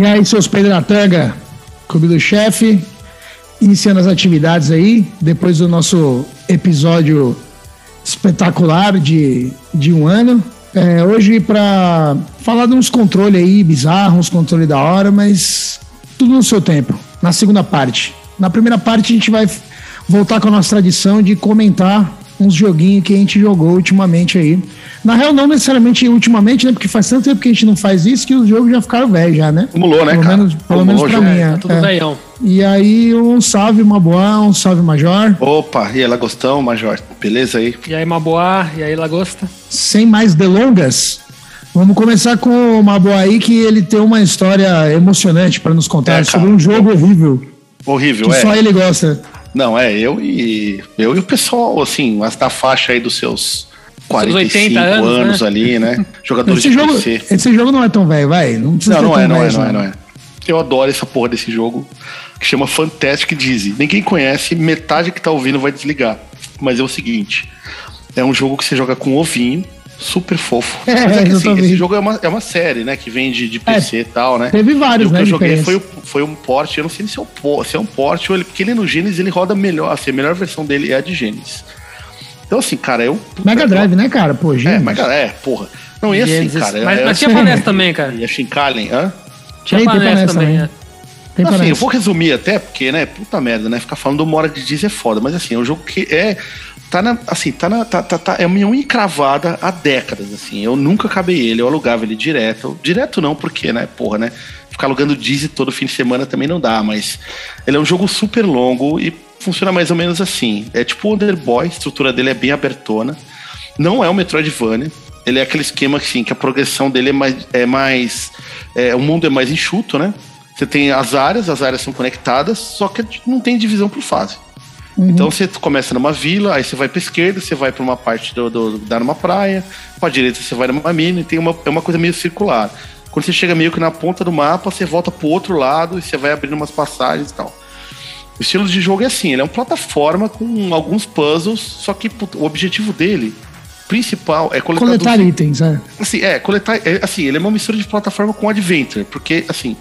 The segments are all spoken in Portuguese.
E aí, seus Pedro na tanga, Clube do Chefe, iniciando as atividades aí, depois do nosso episódio espetacular de, de um ano. É, hoje para falar de uns controles aí bizarros, uns controles da hora, mas tudo no seu tempo, na segunda parte. Na primeira parte a gente vai voltar com a nossa tradição de comentar uns joguinhos que a gente jogou ultimamente aí. Na real, não necessariamente ultimamente, né? Porque faz tanto tempo que a gente não faz isso que os jogos já ficaram velhos, já, né? Acumulou, né, pelo cara? Menos, pelo menos pra já. mim, É, é. tá tudo é. velhão. E aí, um salve, uma boa, um salve, Major. Opa, e ela gostão, Major? Beleza aí? E aí, Maboá, e aí, Lagosta? Sem mais delongas, vamos começar com o Maboa aí, que ele tem uma história emocionante para nos contar É, sobre um jogo horrível, Horrível, que é. só ele gosta. Não, é, eu e eu e o pessoal, assim, mas da faixa aí dos seus 45 80 anos, anos, né? ali, né? Jogadores Esse de jogo, PC. esse jogo não é tão velho, vai. Não precisa Não, não é, não é, velho, não é, não é. Eu adoro essa porra desse jogo que chama Fantastic Dizzy. Ninguém conhece, metade que tá ouvindo vai desligar. Mas é o seguinte: é um jogo que você joga com ovinho, super fofo. É, Mas é que assim, esse jogo é uma, é uma série, né? Que vem de, de PC e tal, né? Teve E vários, o que né? eu joguei foi, foi um port, eu não sei se é, um, po- se é um port ou ele, porque ele no Genesis ele roda melhor, assim, a melhor versão dele é a de Genesis. Então assim, cara, eu... Mega Drive, né, cara? Pô, É, gente. Mega, é, porra. Não, e assim, Genesis. cara... mas, é, mas tinha pra NES também, cara. E a Shinkalen, hã? Tinha Tem, pra tem pra NES NES também, também. é. Tem assim, eu vou resumir até, porque, né, puta merda, né? Ficar falando uma hora de diz é foda, mas assim, é um jogo que é. Tá na. Assim, tá na. Tá, tá, tá- é a minha unha encravada há décadas, assim. Eu nunca acabei ele, eu alugava ele direto. Direto não, porque, né, porra, né? Ficar alugando Dizzy todo fim de semana também não dá, mas ele é um jogo super longo e funciona mais ou menos assim. É tipo o Underboy, a estrutura dele é bem abertona. Não é um Metroidvania. Ele é aquele esquema assim, que a progressão dele é mais. É mais é, o mundo é mais enxuto, né? Você tem as áreas, as áreas são conectadas, só que não tem divisão por fase. Então você começa numa vila, aí você vai pra esquerda, você vai pra uma parte do, do, da numa praia, pra direita você vai numa mina e tem uma, é uma coisa meio circular. Quando você chega meio que na ponta do mapa, você volta pro outro lado e você vai abrindo umas passagens e tal. O estilo de jogo é assim, ele é uma plataforma com alguns puzzles, só que o objetivo dele principal é coletar, Coletar dos- itens, é. Assim, é, coletar. É, assim, ele é uma mistura de plataforma com adventure, porque, assim,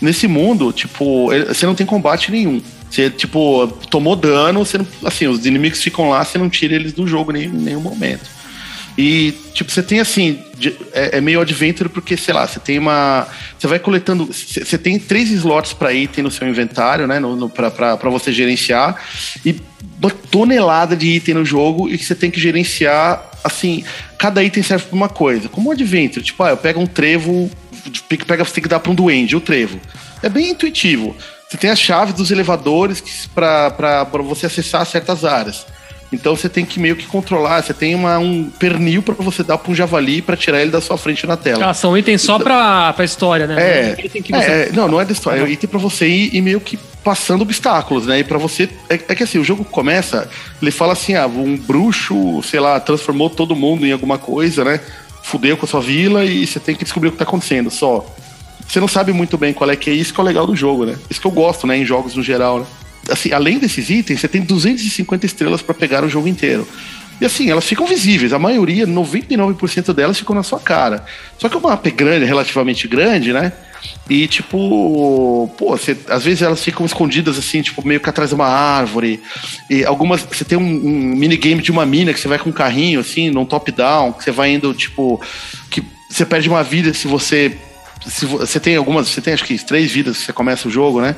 nesse mundo, tipo, você não tem combate nenhum. Você, tipo, tomou dano, você não, assim, os inimigos ficam lá, você não tira eles do jogo em nenhum momento. E, tipo, você tem assim, de- é, é meio adventure porque, sei lá, você tem uma. Você vai coletando. Você tem três slots para item no seu inventário, né? No, no, pra você gerenciar. E uma tonelada de item no jogo e que você tem que gerenciar, assim, cada item serve pra uma coisa. Como um adventure, tipo, ah, eu pego um trevo, pega, você tem que dar pra um duende, o trevo. É bem intuitivo. Você tem as chaves dos elevadores para você acessar certas áreas. Então você tem que meio que controlar. Você tem uma, um pernil para você dar para um javali para tirar ele da sua frente na tela. Ah, são itens só pra, pra história, né? É, Item que você- é, é, não, não é da história. É item pra você ir, ir meio que passando obstáculos, né? E pra você. É, é que assim, o jogo começa, ele fala assim: ah, um bruxo, sei lá, transformou todo mundo em alguma coisa, né? Fudeu com a sua vila e você tem que descobrir o que tá acontecendo só. Você não sabe muito bem qual é que é isso que é o legal do jogo, né? Isso que eu gosto, né, em jogos no geral, né? Assim, além desses itens, você tem 250 estrelas pra pegar o jogo inteiro. E assim, elas ficam visíveis. A maioria, 99% delas ficam na sua cara. Só que o mapa é grande, relativamente grande, né? E tipo, pô, você- às vezes elas ficam escondidas assim, tipo, meio que atrás de uma árvore. E algumas. Você tem um, um minigame de uma mina que você vai com um carrinho, assim, num top-down, que você vai indo, tipo. que você perde uma vida se você. Se vo- você tem algumas, você tem acho que três vidas que você começa o jogo, né?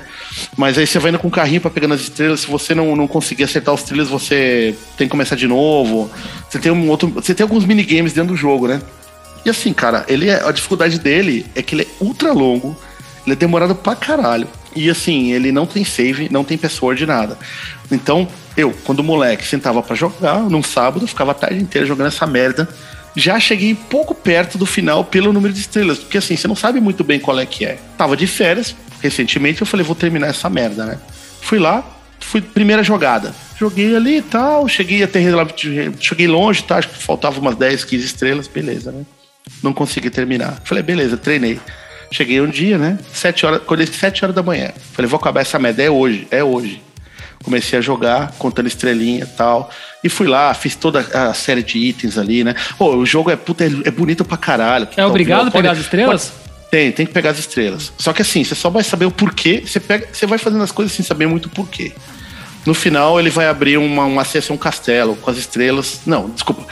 Mas aí você vai indo com o carrinho pra pegando as estrelas. Se você não, não conseguir acertar os trilhos, você tem que começar de novo. Você tem um outro. Você tem alguns minigames dentro do jogo, né? E assim, cara, ele é, a dificuldade dele é que ele é ultra longo, ele é demorado pra caralho. E assim, ele não tem save, não tem password, nada. Então, eu, quando moleque, sentava pra jogar num sábado, ficava a tarde inteira jogando essa merda. Já cheguei pouco perto do final pelo número de estrelas, porque assim, você não sabe muito bem qual é que é. Tava de férias, recentemente, eu falei, vou terminar essa merda, né? Fui lá, fui primeira jogada. Joguei ali e tal, cheguei até cheguei longe, tá? Acho que faltava umas 10, 15 estrelas, beleza, né? Não consegui terminar. Falei, beleza, treinei. Cheguei um dia, né? Sete horas, acordei sete horas da manhã. Falei, vou acabar essa merda, é hoje, é hoje. Comecei a jogar, contando estrelinha e tal. E fui lá, fiz toda a série de itens ali, né? Pô, o jogo é, puta, é, é bonito pra caralho. É obrigado a Pode- pegar as estrelas? Tem, tem que pegar as estrelas. Só que assim, você só vai saber o porquê, você, pega, você vai fazendo as coisas sem saber muito o porquê. No final, ele vai abrir uma, uma um castelo com as estrelas. Não, desculpa.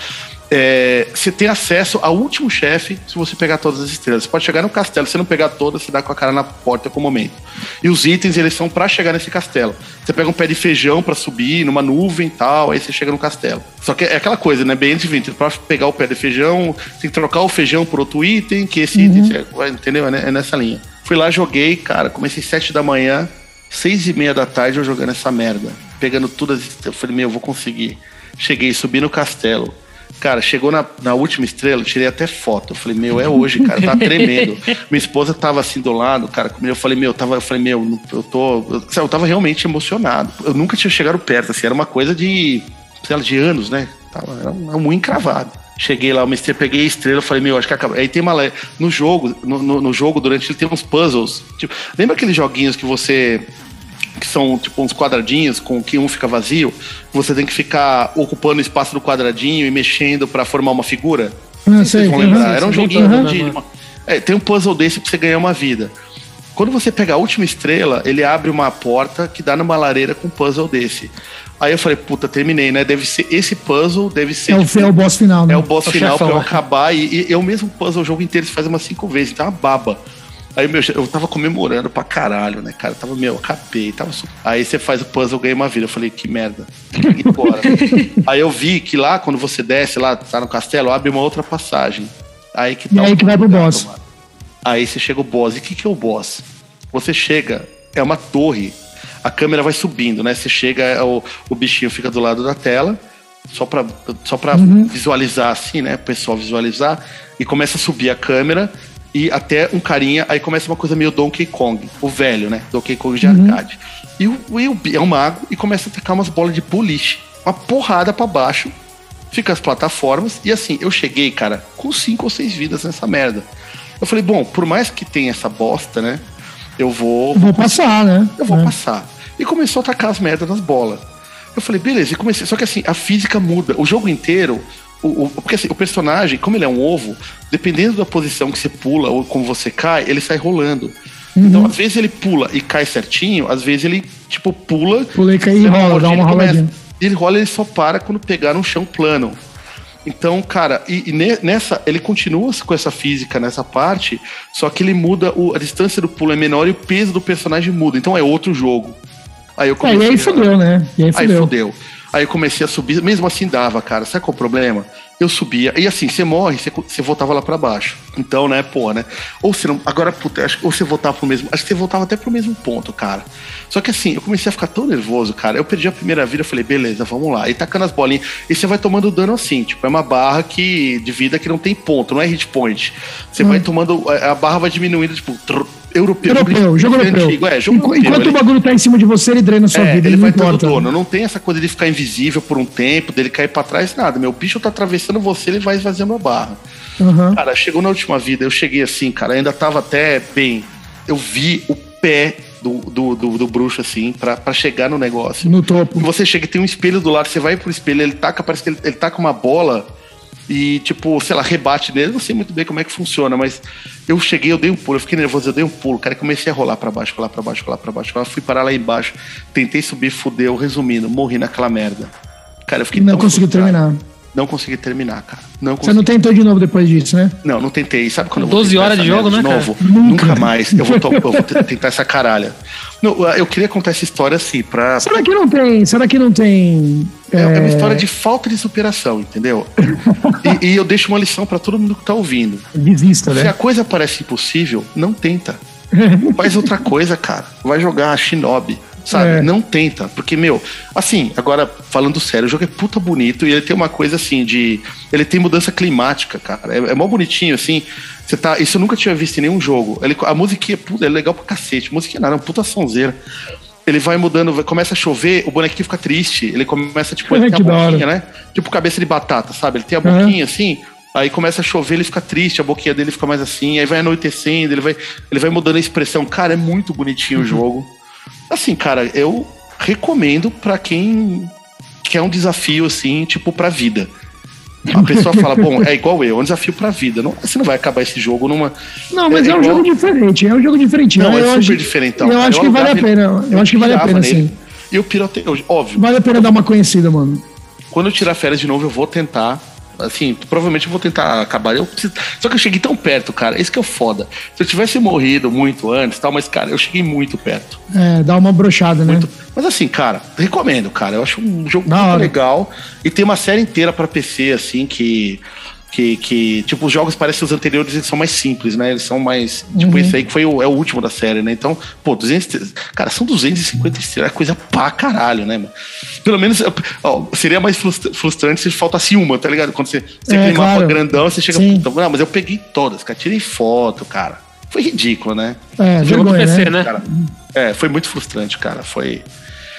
É, você tem acesso ao último chefe se você pegar todas as estrelas. Você pode chegar no castelo, se não pegar todas, você dá com a cara na porta com o momento. E os itens, eles são para chegar nesse castelo. Você pega um pé de feijão para subir numa nuvem e tal, aí você chega no castelo. Só que é aquela coisa, né? Bem diferente. Pra pegar o pé de feijão, tem que trocar o feijão por outro item, que esse uhum. item, entendeu? É, é nessa linha. Fui lá, joguei, cara, comecei sete da manhã, seis e meia da tarde eu jogando essa merda. Pegando todas as. Eu falei, meu, eu vou conseguir. Cheguei, subi no castelo Cara, chegou na, na última estrela, eu tirei até foto. Eu falei, meu, é hoje, cara, tá tremendo. Minha esposa tava assim do lado, cara. Eu falei, meu, tava, eu falei, meu, eu tô. Eu, eu tava realmente emocionado. Eu nunca tinha chegado perto, assim, era uma coisa de, sei lá, de anos, né? Tava, era um, um encravado. Cheguei lá, uma estrela, peguei a estrela, falei, meu, acho que acaba. Aí tem uma. No jogo, no, no, no jogo, durante ele tem uns puzzles. Tipo, lembra aqueles joguinhos que você que são tipo uns quadradinhos com que um fica vazio, você tem que ficar ocupando o espaço do quadradinho e mexendo para formar uma figura. Não, sei, vocês vão lembrar. Era um joguinho uhum. de, uma... é, tem um puzzle desse pra você ganhar uma vida. Quando você pega a última estrela, ele abre uma porta que dá numa lareira com um puzzle desse. Aí eu falei, puta, terminei, né? Deve ser esse puzzle, deve ser. É o, tipo, é o boss final, né? É o boss o final chefão. pra eu acabar. E, e é o mesmo puzzle o jogo inteiro, você faz umas cinco vezes, então é uma baba. Aí, meu, eu tava comemorando pra caralho, né, cara? tava, meu, acabei. Tava... Aí você faz o puzzle, ganha uma vida. Eu falei, que merda. Embora. aí eu vi que lá, quando você desce lá, tá no castelo, abre uma outra passagem. Aí que tá e aí que vai pro boss. Mano. Aí você chega o boss. E o que, que é o boss? Você chega, é uma torre. A câmera vai subindo, né? Você chega, é o, o bichinho fica do lado da tela, só pra, só pra uhum. visualizar assim, né? O pessoal visualizar. E começa a subir a câmera e até um carinha, aí começa uma coisa meio Donkey Kong, o velho, né? Donkey Kong de uhum. arcade. E o, e é um mago e começa a atacar umas bolas de boliche, uma porrada para baixo, fica as plataformas, e assim, eu cheguei, cara, com cinco ou seis vidas nessa merda. Eu falei, bom, por mais que tenha essa bosta, né? Eu vou. Vou passar, né? Eu vou é. passar. E começou a atacar as merdas nas bolas. Eu falei, beleza, e comecei. Só que assim, a física muda. O jogo inteiro, o, o, porque assim, o personagem, como ele é um ovo, dependendo da posição que você pula ou como você cai, ele sai rolando. Uhum. Então, às vezes ele pula e cai certinho, às vezes ele, tipo, pula. Pula e cai e rola, dá uma roladinha. Ele rola ele só para quando pegar um chão plano. Então, cara, e, e, nessa, ele continua com essa física nessa parte, só que ele muda, o, a distância do pulo é menor e o peso do personagem muda. Então é outro jogo. Aí eu comecei. É, e aí fudeu, né? E aí fudeu. Aí fudeu. Aí eu comecei a subir, mesmo assim dava, cara. Sabe qual é o problema? Eu subia, e assim, você morre, você, você voltava lá para baixo. Então, né, pô, né? Ou você não. Agora, puta, acho, ou você voltava pro mesmo. Acho que você voltava até pro mesmo ponto, cara. Só que assim, eu comecei a ficar tão nervoso, cara. Eu perdi a primeira vida, eu falei, beleza, vamos lá. E tacando as bolinhas. E você vai tomando dano assim, tipo, é uma barra que, de vida que não tem ponto, não é hit point. Você hum. vai tomando. A barra vai diminuindo, tipo, trrr, europeu. Europeu, jogo europeu. Antigo, é, jogo Enqu europeu. Enquanto ele... o bagulho tá em cima de você, ele drena sua é, vida. Ele, ele vai todo dono. Não tem essa coisa de ficar invisível por um tempo, dele cair pra trás, nada. Meu bicho tá atravessando você, ele vai esvaziando a barra. Uhum. Cara, chegou na última vida, eu cheguei assim, cara, ainda tava até bem. Eu vi o pé do, do, do, do bruxo, assim, pra, pra chegar no negócio. No topo. E você chega tem um espelho do lado, você vai pro espelho, ele taca, parece que ele, ele taca uma bola e, tipo, sei lá, rebate nele. Não sei muito bem como é que funciona, mas eu cheguei, eu dei um pulo, eu fiquei nervoso, eu dei um pulo, cara, e comecei a rolar para baixo, rolar para baixo, rolar para baixo. Eu fui parar lá embaixo, tentei subir, fudeu, resumindo, morri naquela merda. Cara, eu fiquei Não conseguiu terminar. Não consegui terminar, cara. Não consegui. Você não tentou de novo depois disso, né? Não, não tentei. Sabe quando 12 eu vou horas de jogo, né, de novo? Nunca. Nunca mais. Eu vou, eu vou tentar essa caralha. Não, eu queria contar essa história assim, pra. Será que não tem? Será que não tem. É, é uma é, história de falta de superação, entendeu? e, e, eu deixo uma lição para todo mundo que tá ouvindo. Desista, né? Se a coisa parece impossível, não tenta. Faz outra coisa, cara. Vai jogar Shinobi sabe? É. Não tenta, porque, meu, assim, agora falando sério, o jogo é puta bonito e ele tem uma coisa assim de. Ele tem mudança climática, cara. É, é mó bonitinho, assim. Você tá. Isso eu nunca tinha visto em nenhum jogo. Ele, a musiquinha puta, é legal pra cacete. Musiquinha nada, é uma puta sonzeira. Ele vai mudando, vai, começa a chover, o bonequinho fica triste. Ele começa, tipo, ele tem a boquinha, né? Tipo cabeça de batata, sabe? Ele tem a boquinha uhum. assim. Aí começa a chover, ele fica triste, a boquinha dele fica mais assim, aí vai anoitecendo, ele vai, ele vai mudando a expressão. Cara, é muito bonitinho uhum. o jogo. Assim, cara, eu recomendo para quem quer um desafio assim, tipo, pra vida. A pessoa fala, bom, é igual eu, é um desafio pra vida. Não, você não vai acabar esse jogo numa. Não, mas é, É um igual- jogo diferente, é um jogo diferente. Não, eu é super acho, diferentão. Eu acho que vale a pena, eu acho que vale a pena, sim. E eu pirote... eu- óbvio, Vale a pena dar uma conhecida, mano. quando eu tirar férias de novo, eu vou tentar. Assim, provavelmente eu vou tentar acabar. Eu preciso- Só que eu cheguei tão perto, cara. Esse que é o foda. Se eu tivesse morrido muito antes, tal, mas, cara, eu cheguei muito perto. É, dá uma brochada, né? Mas assim, cara, recomendo, cara. Eu acho um jogo muito legal. E tem uma série inteira pra PC, assim, que. Que, que, tipo, os jogos parecem os anteriores, eles são mais simples, né? Eles são mais. Tipo, Uhum. esse aí que foi o, é o último da série, né? Então, pô, 200. Cara, são 250 estrelas, é coisa pra caralho, né, mano? Pelo menos, ó, seria mais frustra- frustrante se faltasse uma, tá ligado? Quando você, você É, aquele claro. mapa grandão, você chega. Puta, não, mas eu peguei todas, cara. Tirei foto, cara. Foi ridículo, né? É, Jogou vergonha, PC, né? né? Cara, é, foi muito frustrante, cara. Foi.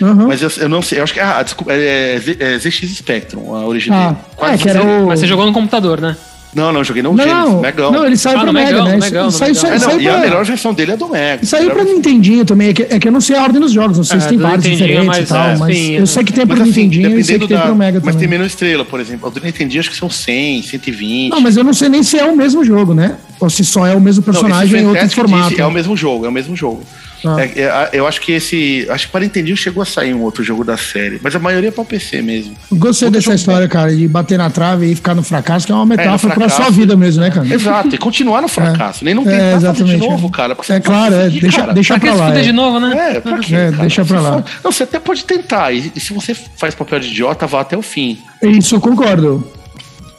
Uhum. Mas eu, eu não sei, eu acho que ah, desculpa, é, Z- é ZX Spectrum, a original. Ah, é, que era o... Mas você jogou no computador, né? Não, não, joguei no Não, Genesis, não, Megão. não, ele saiu Ah, pra no Mega, né? Megão, Saiu- saiu- É, não, saiu e a melhor versão dele é do Mega. Saiu pra Nintendinho também, é que, é que eu não sei a ordem dos jogos, não sei se É, tem do vários Nintendinho, diferentes e mas, tal, é, mas sim, eu sei que tem Mas pro assim, Nintendinho e sei que tem da. pro Mega Mas tem também. menos estrela, por exemplo. O do Nintendinho acho que são 100, 120. Não, mas eu não sei nem se é o mesmo jogo, né? Ou se só é o mesmo Não, personagem em outro formato. disse, É o mesmo jogo, é o mesmo jogo. Ah. É- é- eu acho que esse. Acho que para Nintendinho chegou a sair um outro jogo da série, mas a maioria é pra PC mesmo. Gostei Outro dessa história, cara, de bater na trave e ficar no fracasso, que é uma metáfora pra fracasso. sua vida mesmo, né, cara? Exato, e continuar no fracasso, nem não É, tentar fazer de novo, é. cara. porque É você claro, é, conseguir, deixa, cara. deixa Pra que pra lá. é. de novo, né? É, pra quê, É, deixa pra lá. for- Não, você até pode tentar. E, e se você faz papel de idiota, vá até o fim. Isso, eu concordo.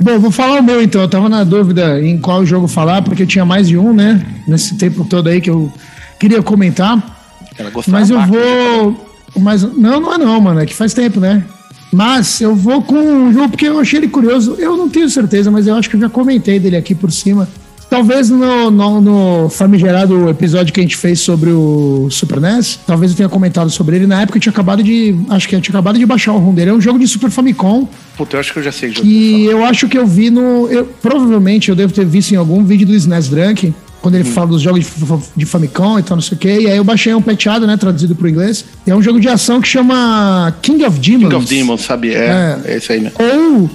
Bom, vou falar o meu então. Eu tava na dúvida em qual jogo falar, porque eu tinha mais de um, né? Nesse tempo todo aí que eu queria comentar. Ela Mas eu vou. Mas, não, não é não, mano. É que faz tempo, né? Mas eu vou com um jogo porque eu achei ele curioso. Eu não tenho certeza, mas eu acho que eu já comentei dele aqui por cima. Talvez no, no, no famigerado episódio que a gente fez sobre o Super NES, talvez eu tenha comentado sobre ele. Na época eu tinha acabado de. Acho que eu tinha acabado de baixar o ROM dele. É um jogo de Super Famicom. Puta, eu acho que eu já sei o que eu acho que eu vi no. Eu, provavelmente eu devo ter visto em algum vídeo do SNES Drunk, quando Hum. ele fala dos jogos de, fa- de Famicom e tal, não sei o quê. E aí eu baixei um peteado, né? Traduzido pro inglês. É um jogo de ação que chama King of Demons. King of Demons, sabe? É, é, esse aí mesmo. Ou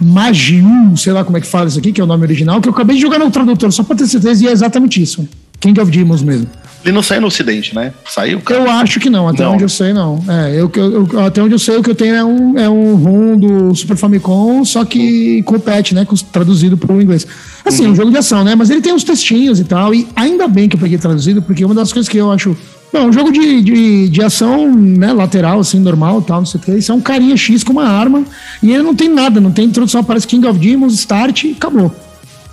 Magiu, sei lá como é que fala isso aqui, que é o nome original, que eu acabei de jogar no tradutor, só pra ter certeza, e é exatamente isso. King of Demons mesmo. Ele não saiu no ocidente, né? Saiu, cara? Eu acho que não, até Não. onde eu sei, não. É, eu, eu- até onde eu sei, o que eu tenho é um, é um ROM do Super Famicom, só que com patch, né? Traduzido para o inglês. Assim, é um jogo de ação, né? Mas ele tem uns textinhos e tal, e ainda bem que eu peguei traduzido, porque uma das coisas que eu acho. Não, um jogo de, de, de ação, né, lateral, assim, normal, tal, não sei o que. Isso é um carinha X com uma arma, e ele não tem nada, não tem introdução, aparece King of Demons, start e acabou.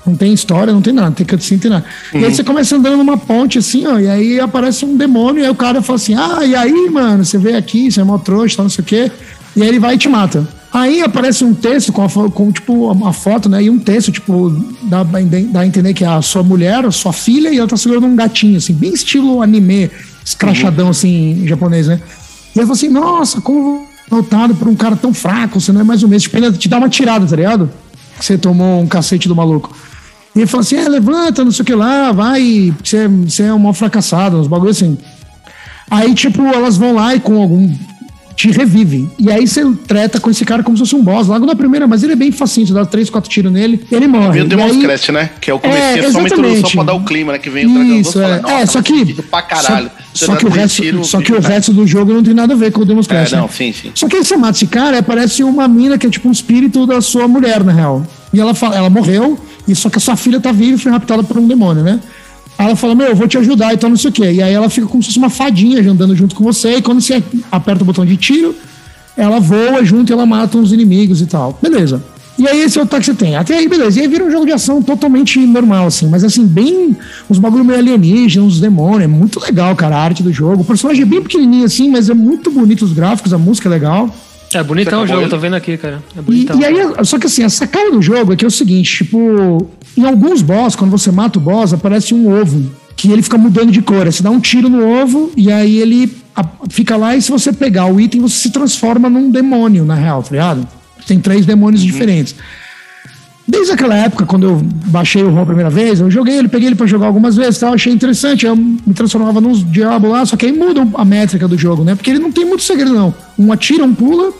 Não tem história, não tem nada, não tem cutscene, não tem nada. E aí você começa andando numa ponte assim, ó, e aí aparece um demônio, e aí o cara fala assim: Ah, e aí, mano, você veio aqui, você é mó trouxa, tal, não sei o quê. E aí ele vai e te mata. Aí aparece um texto com, a, com tipo, uma foto, né? E um texto, tipo, dá, dá a entender que é a sua mulher, a sua filha, e ela tá segurando um gatinho, assim, bem estilo anime, escrachadão, assim, em japonês, né? E eu falo assim, nossa, como voltado por um cara tão fraco, você não é mais o mesmo. Tipo, ainda te dá uma tirada, tá ligado? Que você tomou um cacete do maluco. E ele fala assim: é, levanta, não sei o que lá, vai, você, é- você é um mal fracassado, uns bagulho assim. Aí, tipo, elas vão lá e com algum. te revive. E aí você treta com esse cara como se fosse um boss, logo na primeira, mas ele é bem facinho, você dá três, quatro tiros nele, ele morre. Meio E Demons aí- Crest, né? Que é o começo, É, é, só uma introdução pra dar o clima, né? Que vem o dragão Isso, é. "Nossa, é, só que. pra caralho. Só, só que o resto, tiros, só que o resto do jogo não tem nada a ver com o Demons É, né? não, sim, sim. Só que aí você mata esse cara, parece uma mina que é tipo um espírito da sua mulher, na real. E ela fala, ela morreu, e só que a sua filha tá viva e foi raptada por um demônio, né? Aí ela fala, meu, eu vou te ajudar e tal, não sei o quê. E aí ela fica como se fosse uma fadinha andando junto com você, e quando você aperta o botão de tiro, ela voa junto e ela mata uns inimigos e tal. Beleza. E aí esse é o ataque que você tem. Até aí, beleza. E aí vira um jogo de ação totalmente normal, assim. Mas assim, bem. Uns bagulho meio alienígenas, uns demônios. É muito legal, cara, a arte do jogo. O personagem é bem pequenininho, assim, mas é muito bonito os gráficos, a música é legal. É bonitão o jogo, acabou tô vendo aqui, cara. É E, bonitão. e aí, só que assim, a sacada do jogo é que é o seguinte, tipo, em alguns boss, quando você mata o boss, aparece um ovo, que ele fica mudando de cor. Você dá um tiro no ovo e aí ele fica lá e se você pegar o item, você se transforma num demônio, na real, tá ligado? Tem três demônios diferentes. Desde aquela época, quando eu baixei o ROM a primeira vez, eu joguei ele, peguei ele pra jogar algumas vezes, tal, achei interessante, eu me transformava num diabo lá, só que aí muda a métrica do jogo, né? Porque ele não tem muito segredo, não. Um atira, um pula,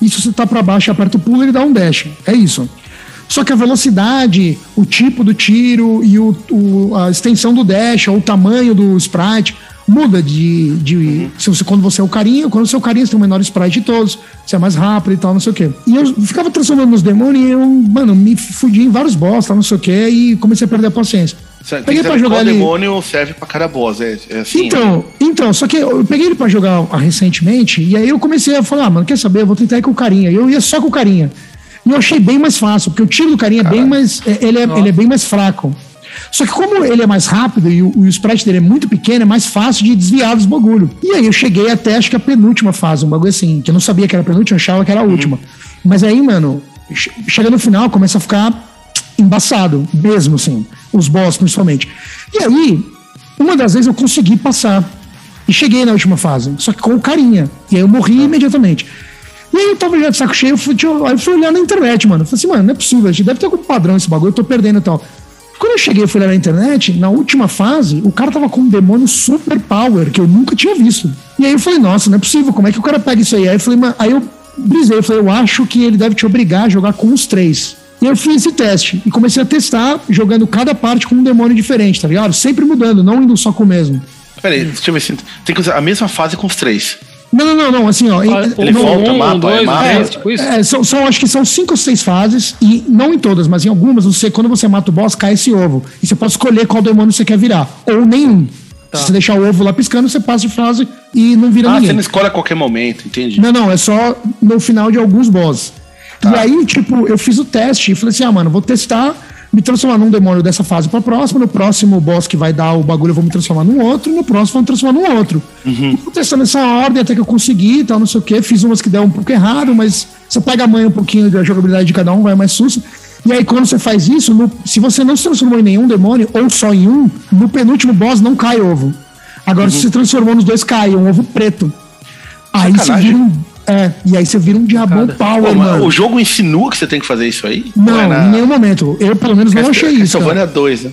e se você tá pra baixo e aperta o pulo, ele dá um dash. É isso. Só que a velocidade, o tipo do tiro e o, o- a extensão do dash, ou o tamanho do sprite, muda de. de se você, quando você é o carinha, quando você é o carinha, você tem o menor sprite de todos, você é mais rápido e tal, não sei o quê. E eu ficava transformando nos demônios e eu, mano, me fudi em vários boss, tal, não sei o quê, e comecei a perder a paciência. Tem Peguei saber jogar ali. demônio serve pra cada boss. É, é assim. Então, então, só que eu peguei ele pra jogar recentemente, e aí eu comecei a falar, ah, mano, quer saber? Eu vou tentar ir com o carinha. Eu ia só com o carinha. E eu achei bem mais fácil, porque o tiro do carinha é bem mais. é- Ele é, ele é bem mais fraco. Só que como ele é mais rápido e o, o sprite dele é muito pequeno, é mais fácil de desviar dos bagulho. E aí eu cheguei até acho que a penúltima fase, um bagulho assim, que eu não sabia que era a penúltima, eu achava que era a última. Mas aí, mano, che- chega no final, começa a ficar embaçado, mesmo assim, os boss principalmente. E aí, uma das vezes eu consegui passar. E cheguei na última fase, só que com o carinha. E aí eu morri imediatamente. E aí eu tava já de saco cheio, eu fui, eu- aí eu fui olhar na internet, mano. Eu falei assim, mano, não é possível, deve ter algum padrão esse bagulho, eu tô perdendo e tal. Quando eu cheguei e fui olhar na internet, na última fase, o cara tava com um demônio super power, que eu nunca tinha visto. E aí eu falei, nossa, não é possível, como é que o cara pega isso aí? Aí eu falei, "Mas-" aí eu brisei, eu falei, eu acho que ele deve te obrigar a jogar com os três. E eu fiz esse teste e comecei a testar, jogando cada parte com um demônio diferente, tá ligado? Sempre mudando, não indo só com o mesmo. Peraí, deixa eu ver se. Tem que usar a mesma fase com os três. Não, não, não, não, assim, ó. Ele não- volta, um, mapa, dois, é mapa. três, tipo isso. É, são, são- acho que são cinco ou seis fases, e não em todas, mas em algumas, você, quando você mata o boss, cai esse ovo. E você pode escolher qual demônio você quer virar. Ou nenhum. Se você deixar o ovo lá piscando, você passa de fase e não vira Ah, você ninguém. não escolhe a qualquer momento, entendi. Não, não, é só no final de alguns bosses. Tá. E aí, tipo, eu fiz o teste e falei assim: ah, mano, vou testar, me transformar num demônio dessa fase pra próxima. No próximo boss que vai dar o bagulho, eu vou me transformar num outro. No próximo, eu vou me transformar num outro. Uhum. Fui testando essa ordem até que eu consegui e tal, não sei o quê. Fiz umas que deu um pouco errado, mas você pega a manha um pouquinho da jogabilidade de cada um, vai mais susto. E aí, quando você faz isso, no- se você não se transformou em nenhum demônio, ou só em um, no penúltimo boss não cai ovo. Agora, se você transformou nos dois, cai um ovo preto. Aí você Sacanagem. vira um. É, e aí você vira um diabão Cada- power, Pô, mano. o jogo insinua que você tem que fazer isso aí? Não, é na- em nenhum momento. Eu, pelo menos, não achei isso. cara. Castlevania 2, né?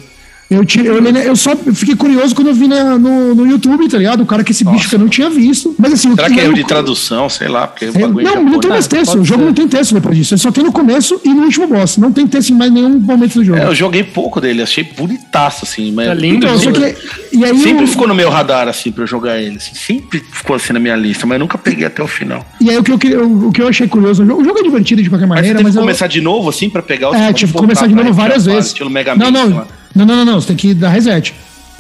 Eu, eu, na- eu só fiquei curioso quando eu vi na- no, no YouTube, tá ligado? O cara que esse bicho que eu não tinha visto. Mas assim, o Será que é eu- de tradução? Sei lá, porque o É, em não, não tem mais texto. pode O jogo ser. não tem texto depois disso. Ele só tem no começo e no último boss. Não tem texto em mais nenhum momento do jogo. É, eu joguei pouco dele, achei bonitaço, assim. Mas É lindo, então, que, e aí Sempre o- ficou no meu radar, assim, pra eu jogar ele. assim, sempre ficou assim na minha lista, mas eu nunca peguei até o final. E aí o que eu, queria- o, o que eu achei curioso, o jogo, é divertido de qualquer Mas você maneira, teve mas que eu, começar de novo, assim, pra pegar o é, tive que começar de novo várias vezes. Estilo Mega não, Man, sei não. Não, não, não, não, você tem que dar reset.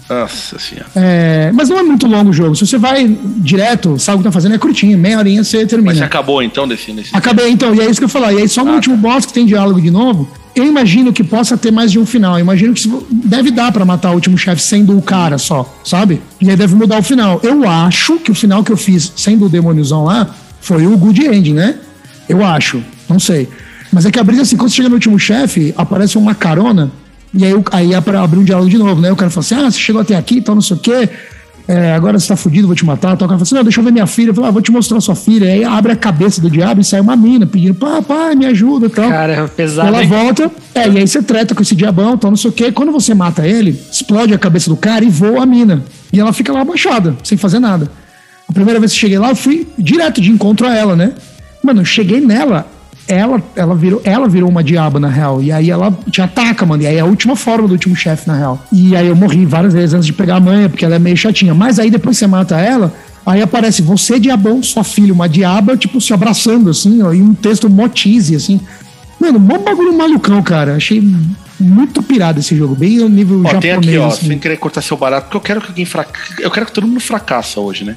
Nossa senhora. É, mas não é muito longo o jogo. Se você vai direto, sabe o que tá fazendo, é curtinho, meia horinha você Mas termina. você acabou então desse. nesse... Acabei, então, e é isso que eu falar. E aí, só no Ah, último boss que tem diálogo de novo, eu imagino que possa ter mais de um final. Eu imagino que deve dar pra matar o último chefe sendo o cara só, sabe? E aí deve mudar o final. Eu acho que o final que eu fiz sendo o demôniozão lá foi o Good Ending, né? Eu acho, não sei. Mas é que a brisa, assim, quando você chega no último chefe, aparece uma carona, e aí, aí é pra abrir um diálogo de novo, né? O cara fala assim: ah, você chegou até aqui, então não sei o quê. É, agora você tá fudido, vou te matar. Tal. O cara fala assim: não, deixa eu ver minha filha. Eu falo, ah, vou te mostrar sua filha. Aí abre a cabeça do diabo e sai uma mina pedindo: papai, me ajuda e tal. Cara, é pesado, Ela hein? volta, é, e aí você treta com esse diabão, tal, não sei o quê. Quando você mata ele, explode a cabeça do cara e voa a mina. E ela fica lá abaixada, sem fazer nada. A primeira vez que cheguei lá, eu fui direto de encontro a ela, né? Mano, eu cheguei nela, ela, ela, virou, ela virou uma diaba, na real. E aí ela te ataca, mano. E aí é a última forma do último chefe, na real. E aí eu morri várias vezes antes de pegar a manha, porque ela é meio chatinha. Mas aí depois você mata ela, aí aparece você, diabão, sua filha, uma diaba, tipo, se abraçando, assim, ó, e um texto motize, assim. Mano, mó bagulho malucão, cara. Achei muito pirado esse jogo, bem no nível Ó, tem japonês. aqui, ó, assim. sem querer cortar seu barato, porque eu quero que alguém fraca... Eu quero que todo mundo fracassa hoje, né?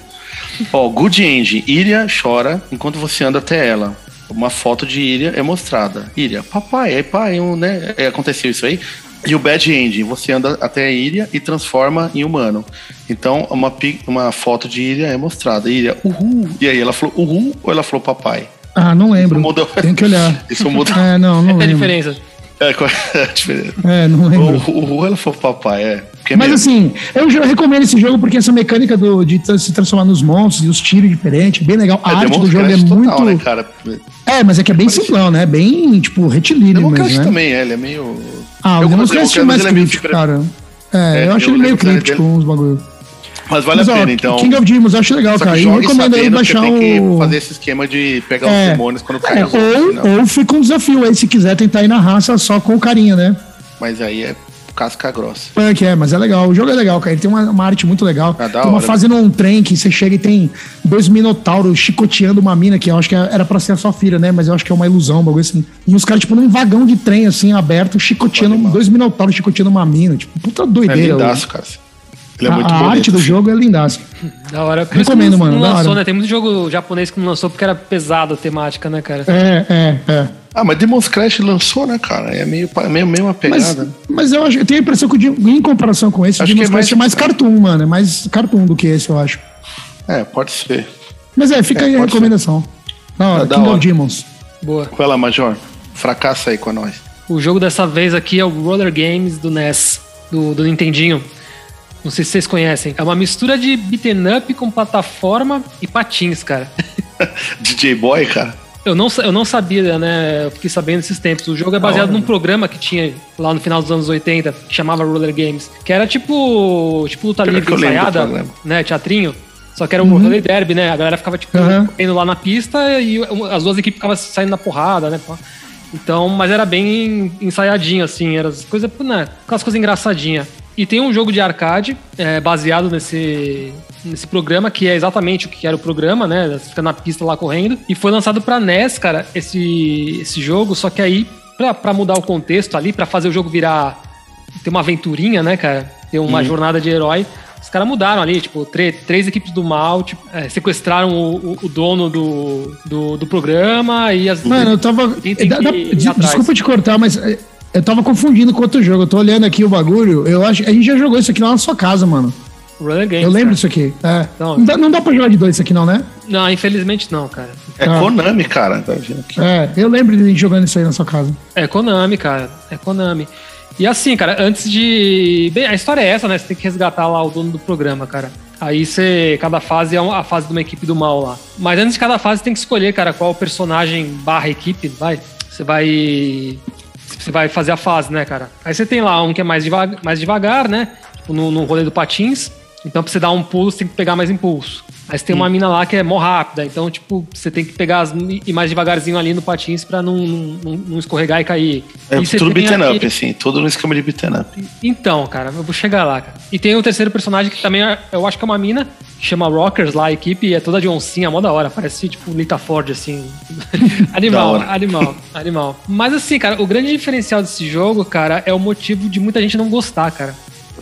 Ó, Good End, Iria chora enquanto você anda até ela. Uma foto de Iria é mostrada. Iria, papai, é pai, um, né? É, aconteceu isso aí. E o Bad End, você anda até a Iria e transforma em humano. Então, uma, uma foto de Iria é mostrada. Iria, uhul. E aí ela falou uhul ou ela falou papai? Ah, não lembro. Isso mudou. Tem que olhar. Isso muda. É, não, não É a lembro. diferença. É, qual é a diferença? É, não lembro. O uhul ela falou papai, é. É Mas mesmo. assim, eu já recomendo esse jogo porque essa mecânica do, de se transformar nos monstros e os tiros diferentes, bem legal. A É arte do jogo é Crash muito. total, né, cara? É, mas é que é bem simplão, né? Bem, tipo, retilíneo mesmo, né? também, é, ele é meio. Ah, o Eu Demon Crash é mais é crítico, cara. É, É, eu acho eu ele meio crítico uns bagulho. Mas vale Mas, a ó, pena, então. King of Demons, eu acho legal, cara. eu recomendo aí baixar o. fazer esse esquema de pegar É. os demônios quando cai É, ou, ou fica um desafio aí, se quiser tentar ir na raça só com o carinha, né? Mas aí é casca grossa. É que é, mas é legal. O jogo é legal, cara. Ele tem uma, uma arte muito legal. Da tem uma hora. fase num trem que você chega e tem dois minotauros chicoteando uma mina, que eu acho que era pra ser a sua filha, né? Mas eu acho que é uma ilusão, um bagulho assim. E os caras, tipo, num vagão de trem, assim, aberto, chicoteando, dois minotauros chicoteando uma mina. Tipo, puta É doideira. lindaço, cara. Ele é a muito a bonito. arte do jogo é lindaço. Da hora. Por Recomendo, não, mano, Não lançou, hora. né? Tem muito jogo japonês que não lançou porque era pesado a temática, né, cara? É, é, é. Ah, mas Demon's Crash lançou, né, cara? É meio, meio, meio uma Mas, pegada. mas eu, acho, eu tenho a impressão que, em comparação com esse, o Acho Demon's que é mais- Crash é mais cartoon, mano. É mais cartoon do que esse, eu acho. É, pode ser. Mas é, fica É, aí a recomendação. Da hora, É da King hora. of Demons. Boa. Vai lá, Major. Fracassa aí com nós. O jogo dessa vez aqui é o Roller Games do NES, do, do Nintendinho. Não sei se vocês conhecem. É uma mistura de beaten up com plataforma e patins, cara. DJ Boy, cara. Eu não, eu não sabia, né? Eu fiquei sabendo esses tempos. O jogo é baseado num programa que tinha lá no final dos anos 80, que chamava Roller Games. Que era tipo, tipo luta Pior livre ensaiada, né? Teatrinho. Só que era um roller derby, né? A galera ficava, tipo, Uhum. correndo lá na pista e as duas equipes ficavam saindo na porrada, né? Então, mas era bem ensaiadinho, assim, era as coisas, né? Aquelas coisas engraçadinhas. E tem um jogo de arcade é, baseado nesse, nesse programa, que é exatamente o que era o programa, né? Você fica na pista lá correndo. E foi lançado pra NES, cara, esse, esse jogo, só que aí, pra, pra mudar o contexto ali, pra fazer o jogo virar. ter uma aventurinha, né, cara? Ter uma jornada de herói. Os caras mudaram ali, tipo, tre- três equipes do mal, tipo, é, sequestraram o, o- o dono do, do, do programa e as. Mano, eu tava. Dá- dá- desculpa te cortar, mas é, eu tava confundindo com outro jogo. Eu tô olhando aqui o bagulho. Eu acho a gente já jogou isso aqui lá na sua casa, mano. Roller Games. Eu lembro cara. disso aqui. É. Não. Não, dá, não dá pra jogar de dois isso aqui, não, né? Não, infelizmente não, cara. É Ah. Konami, cara. Tá? É, eu lembro de gente jogando isso aí na sua casa. É Konami, cara. É Konami. E assim, cara, antes de. Bem, a história é essa, né? Você tem que resgatar lá o dono do programa, cara. Aí você. Cada fase é uma- a fase de uma equipe do mal lá. Mas antes de cada fase, você tem que escolher, cara, qual personagem barra equipe, vai. Você vai. Você vai fazer a fase, né, cara? Aí você tem lá um que é mais, devagar, mais devagar, né? Tipo, no, no rolê do patins. Então, pra você dar um pulo, você tem que pegar mais impulso. Você tem uma mina lá que é mó rápida. Então, tipo, você tem que pegar as, ir mais devagarzinho ali no patins pra não, não, não escorregar e cair. É E tudo beaten up, assim. Tudo no esquema de beaten up. Então, cara, eu vou chegar lá, cara. E tem o terceiro personagem que também é- eu acho que é uma mina, que chama Rockers lá, a equipe, e é toda de oncinha, mó da hora. Parece tipo Lita Ford, assim. animal, animal, animal. Mas assim, cara, o grande diferencial desse jogo, cara, é o motivo de muita gente não gostar, cara.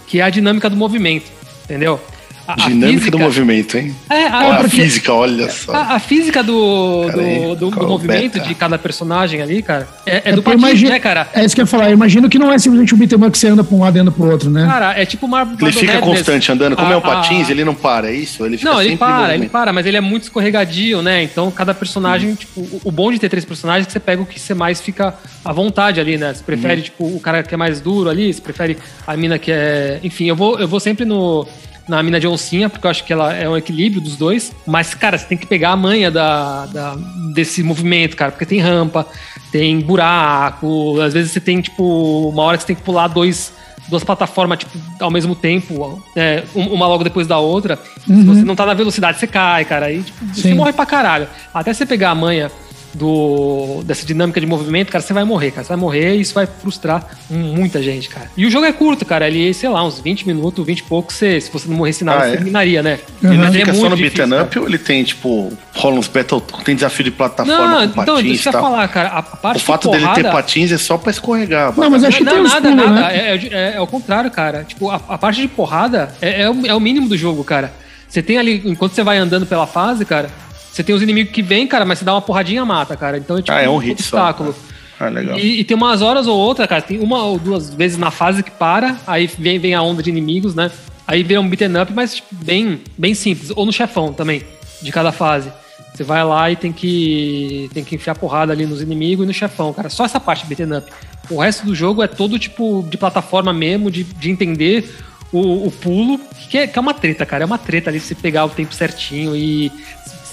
Que é a dinâmica do movimento, entendeu? A, a Dinâmica física- do movimento, hein? É, a, Olha a porque- física, olha só. a, a física do, Cara, aí, do, do- do movimento beta? de cada personagem ali, cara, é, é É do patins, imagina- né, cara? É isso que eu ia falar. Eu imagino que não é simplesmente um beat'em up que você anda pra um lado e anda pro outro, né? Cara, é tipo uma. Ele fica constante andando. Como é o patins, ele ele não para, é isso? Ele fica Não, ele para, ele para, mas ele é muito escorregadio, né? Então cada personagem, tipo, o- o bom de ter três personagens é que você pega o que você mais fica à vontade ali, né? Você prefere, tipo, o cara que é mais duro ali, você prefere a mina que é. Enfim, eu vou, eu vou sempre no. Na mina de oncinha, porque eu acho que ela é um equilíbrio dos dois. Mas, cara, você tem que pegar a manha da, da- desse movimento, cara, porque tem rampa, tem buraco, às vezes você tem, tipo, uma hora que você tem que pular dois, duas plataformas, tipo, ao mesmo tempo, é, um- uma logo depois da outra. Se você não tá na velocidade, você cai, cara. Aí, tipo, você morre pra caralho. Até você pegar a manha do, dessa dinâmica de movimento, cara, você vai morrer, cara. Você vai morrer e isso vai frustrar muita gente, cara. E o jogo é curto, cara. Ele, sei lá, uns 20 minutos, 20 e pouco, você, se você não morresse nada, Ah, você é? terminaria, né? Uhum. Ele Mas fica só muito no difícil, beaten cara. up ou ele tem, tipo, rola uns battle, tem desafio de plataforma Não, com então, patins deixa e eu tal? falar, cara. A, parte O fato de dele ter porrada- patins é só pra escorregar. Não, mas acho que não, tem nada, pulos, nada. né? É, é- é o contrário, cara. Tipo, a, a parte de porrada é, é o, é o mínimo do jogo, cara. Você tem ali, enquanto você vai andando pela fase, cara, você tem os inimigos que vêm, cara, mas você dá uma porradinha mata, cara. Então é tipo Ah, é um hit só, obstáculo. Ah, legal. E, e tem umas horas ou outra, cara, tem uma ou duas vezes na fase que para, aí vem, vem a onda de inimigos, né? Aí vem um beaten up, mas tipo, bem, bem simples. Ou no chefão também, de cada fase. Você vai lá e tem que, tem que enfiar porrada ali nos inimigos e no chefão, cara. Só essa parte beaten up. O resto do jogo é todo tipo de plataforma mesmo, de, de entender o, o pulo, que é, que é uma treta, cara. É uma treta ali você pegar o tempo certinho e.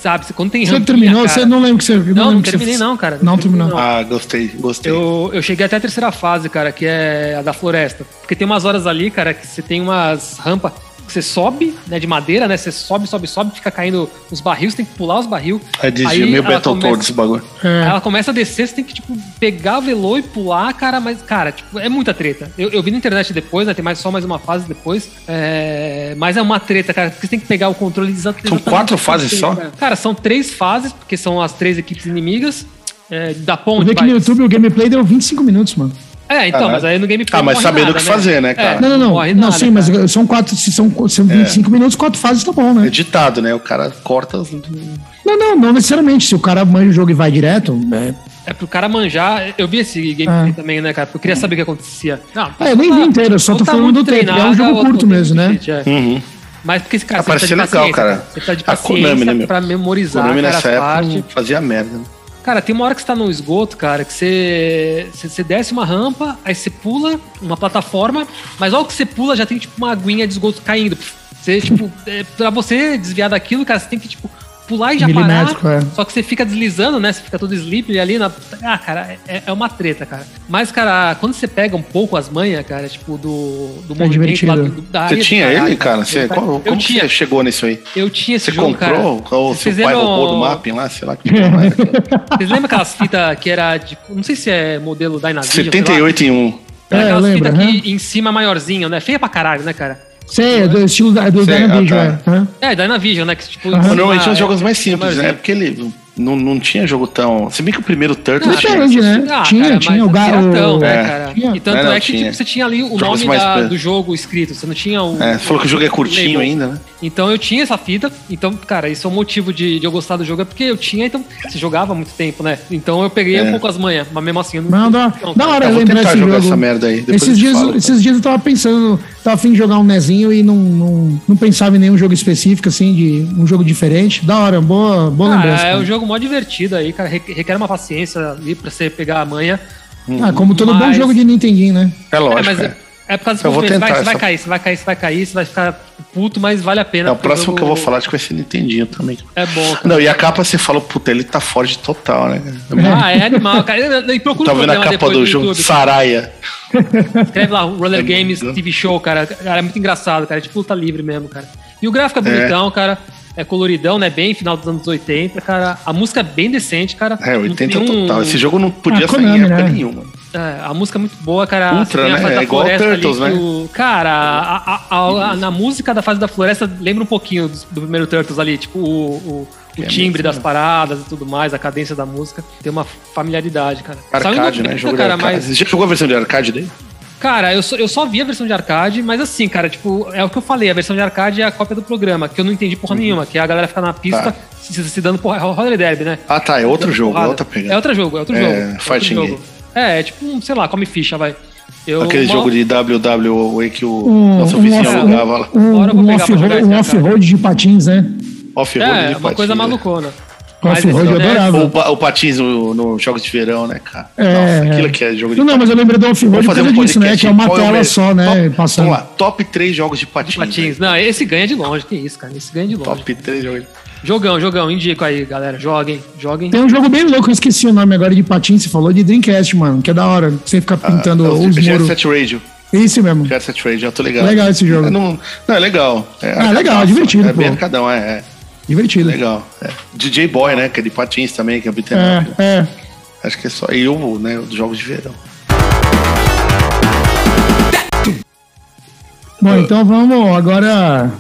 Sabe, você- quando tem Você rampinha, terminou? cara- Você não lembra que você. Não, não, que terminei você- não, cara. Não terminei, terminou. Ah, gostei, gostei. Eu, eu cheguei até a terceira fase, cara, que é a da floresta. Porque tem umas horas ali, cara, que você tem umas rampas Você sobe, né, de madeira, né? Você sobe, sobe, sobe, fica caindo os barris, você tem que pular os barril. É de Aí meio Battletoads esse bagulho. É. Ela começa a descer, você tem que, tipo, pegar o velô e pular, cara, mas, cara, tipo, é muita treta. Eu, eu vi na internet depois, né? Tem mais, só mais uma fase depois. É, mas é uma treta, cara, porque você tem que pegar o controle exa- exatamente. quatro fases só? Cara. Cara, são três fases, porque são as três equipes inimigas. É, da Eu ponte. vi que no YouTube o gameplay deu 25 minutos, mano. É, então, mas aí no gameplay. Ah, mas sabendo o que fazer, né, cara? É, Não, não, não. morre não, nada, sim, mas cara. são quatro, se são, são 25 minutos, quatro fases tá bom, né? Editado, né? O cara corta. as- Não, não, não necessariamente. Se o cara manja o jogo e vai direto, é, É pro cara manjar. Eu vi esse gameplay Ah. também, né, cara? Porque eu queria saber o que acontecia. Não, Ah, eu nem vi inteiro, eu só tô tá falando do tempo. É um jogo ou- curto mesmo, né? cheat, é. Uhum. Mas porque esse cara Ah, parecia de legal, paciência, cara. Você precisa de A Konami, paciência né, meu? pra memorizar cara, nessa época fazia merda. né? Cara, tem uma hora que você tá no esgoto, cara, que você, você, você desce uma rampa, aí você pula uma plataforma, mas logo que você pula já tem tipo uma aguinha de esgoto caindo. Você, tipo, é, pra você desviar daquilo, cara, você tem que, tipo, pular e já parar. É. Só que você fica deslizando, né? Você fica todo sleep ali na. Ah, cara, é, é uma treta, cara. Mas, cara, quando você pega um pouco as manhas, cara, tipo, do, do movimento divertido. lá do, da Você área do tinha caralho, ele, cara? Você, eu, qual- eu como que tinha, você chegou nisso aí? eu tinha esse Você jogo, comprou? cara. Ou seu pai roubou do mapping lá? Sei lá que aquilo. Vocês lembram aquelas fitas que era de. Não sei se é modelo Dynavision. sei lá. 78 em 1. Era É, aquelas fitas que em cima maiorzinho, né? Feia pra caralho, né, cara? Sei, é do estilo da, do Sei, Dynavision, ah, tá. é. Hã? É, Dynavision, né? Que, tipo, cima Normalmente é- jogos mais simples, né? Porque ele não, não tinha jogo tão. Se bem que o primeiro Turtles Ah, tinha. Né? Ah, tinha, cara, tinha mas o é gato. né, É. cara? Tinha. E tanto Não, não, é que tinha. tipo, você tinha ali o Jogos nome da- do jogo escrito, você não tinha o. É, você falou que o jogo é curtinho label. ainda, né? Então eu tinha essa fita, então, cara, isso é um motivo de, de eu gostar do jogo, é porque eu tinha, então, você jogava há muito tempo, né? Então eu peguei É. um pouco as manhas, mas mesmo assim eu não. Não, dá, não, da cara. hora Eu vou lembrar esse jogar jogo. essa merda aí. Esses dias, falo, esses dias eu tava pensando, tava afim de jogar um nezinho e não, não, não pensava em nenhum jogo específico, assim, de um jogo diferente. Da hora, boa, boa Ah, lembrança. é cara. um jogo mó divertido aí, cara. Requ- Requer uma paciência ali pra você pegar a manha. Ah, como todo bom Mas- jogo de Nintendinho, né? É É, lógico. mas é. É, é por causa Eu do. Vai, você vai essa- cair, você vai cair, você vai cair, você vai ficar puto, mas vale a pena. É, o próximo jogo que eu vou falar acho que vai ser Nintendinho também. É bom, cara. Não, e a capa você falou, puta, ele tá forte total, né? Ah, é animal, cara. E procura Tá o vendo a capa do jogo? YouTube. Saraya. Escreve lá, o Roller É Games muito- TV Show, cara. Cara, é muito engraçado, cara. É tipo luta livre mesmo, cara. E o gráfico é bonitão, cara. É coloridão, né? Bem final dos anos 80, cara. A música é bem decente, cara. É, 80 Não tem um- total. Esse jogo não podia Ah, sair em época né? nenhuma. É, a música é muito boa, cara. Ultra, né? fase É da igual floresta Turtles, né? o- Cara, a, a- a- na música da fase da floresta lembra um pouquinho do, do primeiro Turtles ali, tipo o, o, o É timbre das paradas e tudo mais, a cadência da música. Tem uma familiaridade, cara. Arcade, 90, né? Jogo cara, arcade. mas Você já jogou a versão de arcade dele? Cara, eu só, eu só vi a versão de arcade, mas assim, cara, tipo, é o que eu falei, a versão de arcade é a cópia do programa, que eu não entendi porra nenhuma, que é a galera fica na pista Uhum. Tá. se, se dando porra. É Roller Derby, né? Ah, tá. É outro jogo, é porrada. outra É pegada. outro jogo, é outro É, jogo. é outro jogo. É, é tipo, um, sei lá, come ficha, vai. Eu, Aquele uma- jogo de WWE que o Um, nosso um vizinho off- alugava lá. um, um off-road um off-road de patins, né? Off-road É, de uma coisa patins, né? malucona. Mas eu é- adorava. Ou, pa- ou patins no, no jogos de verão, né, cara? É, Nossa, aquilo é. que é jogo de Não, não, mas eu lembrei do off-road Vamos por fazer causa um disso, né? podcast. Que é uma o tela melhor- só, né? Top- Passando. Vamos lá, top 3 jogos de patins. Patins. Não, esse ganha de longe, que isso, cara. Esse ganha de longe. Top 3 jogos. Jogão, jogão, indico aí, galera. Joguem, joguem. Tem um jogo bem louco, eu esqueci o nome agora de patins, você falou de Dreamcast, mano, que é da hora. Você fica pintando Ah, os o muros. Jet Set Radio. Isso mesmo. Jet Set Radio, eu tô ligado. Legal esse jogo. É, não, não, é legal. É Ah, legal, arcadaço, divertido, É bem pô. arcadão, é, é. Divertido. Legal. é. DJ Boy, né? Que é de patins também, que é beat'em up. É, é. Acho que é só. E o, né, os jogos de verão. Bom, então vamos agora.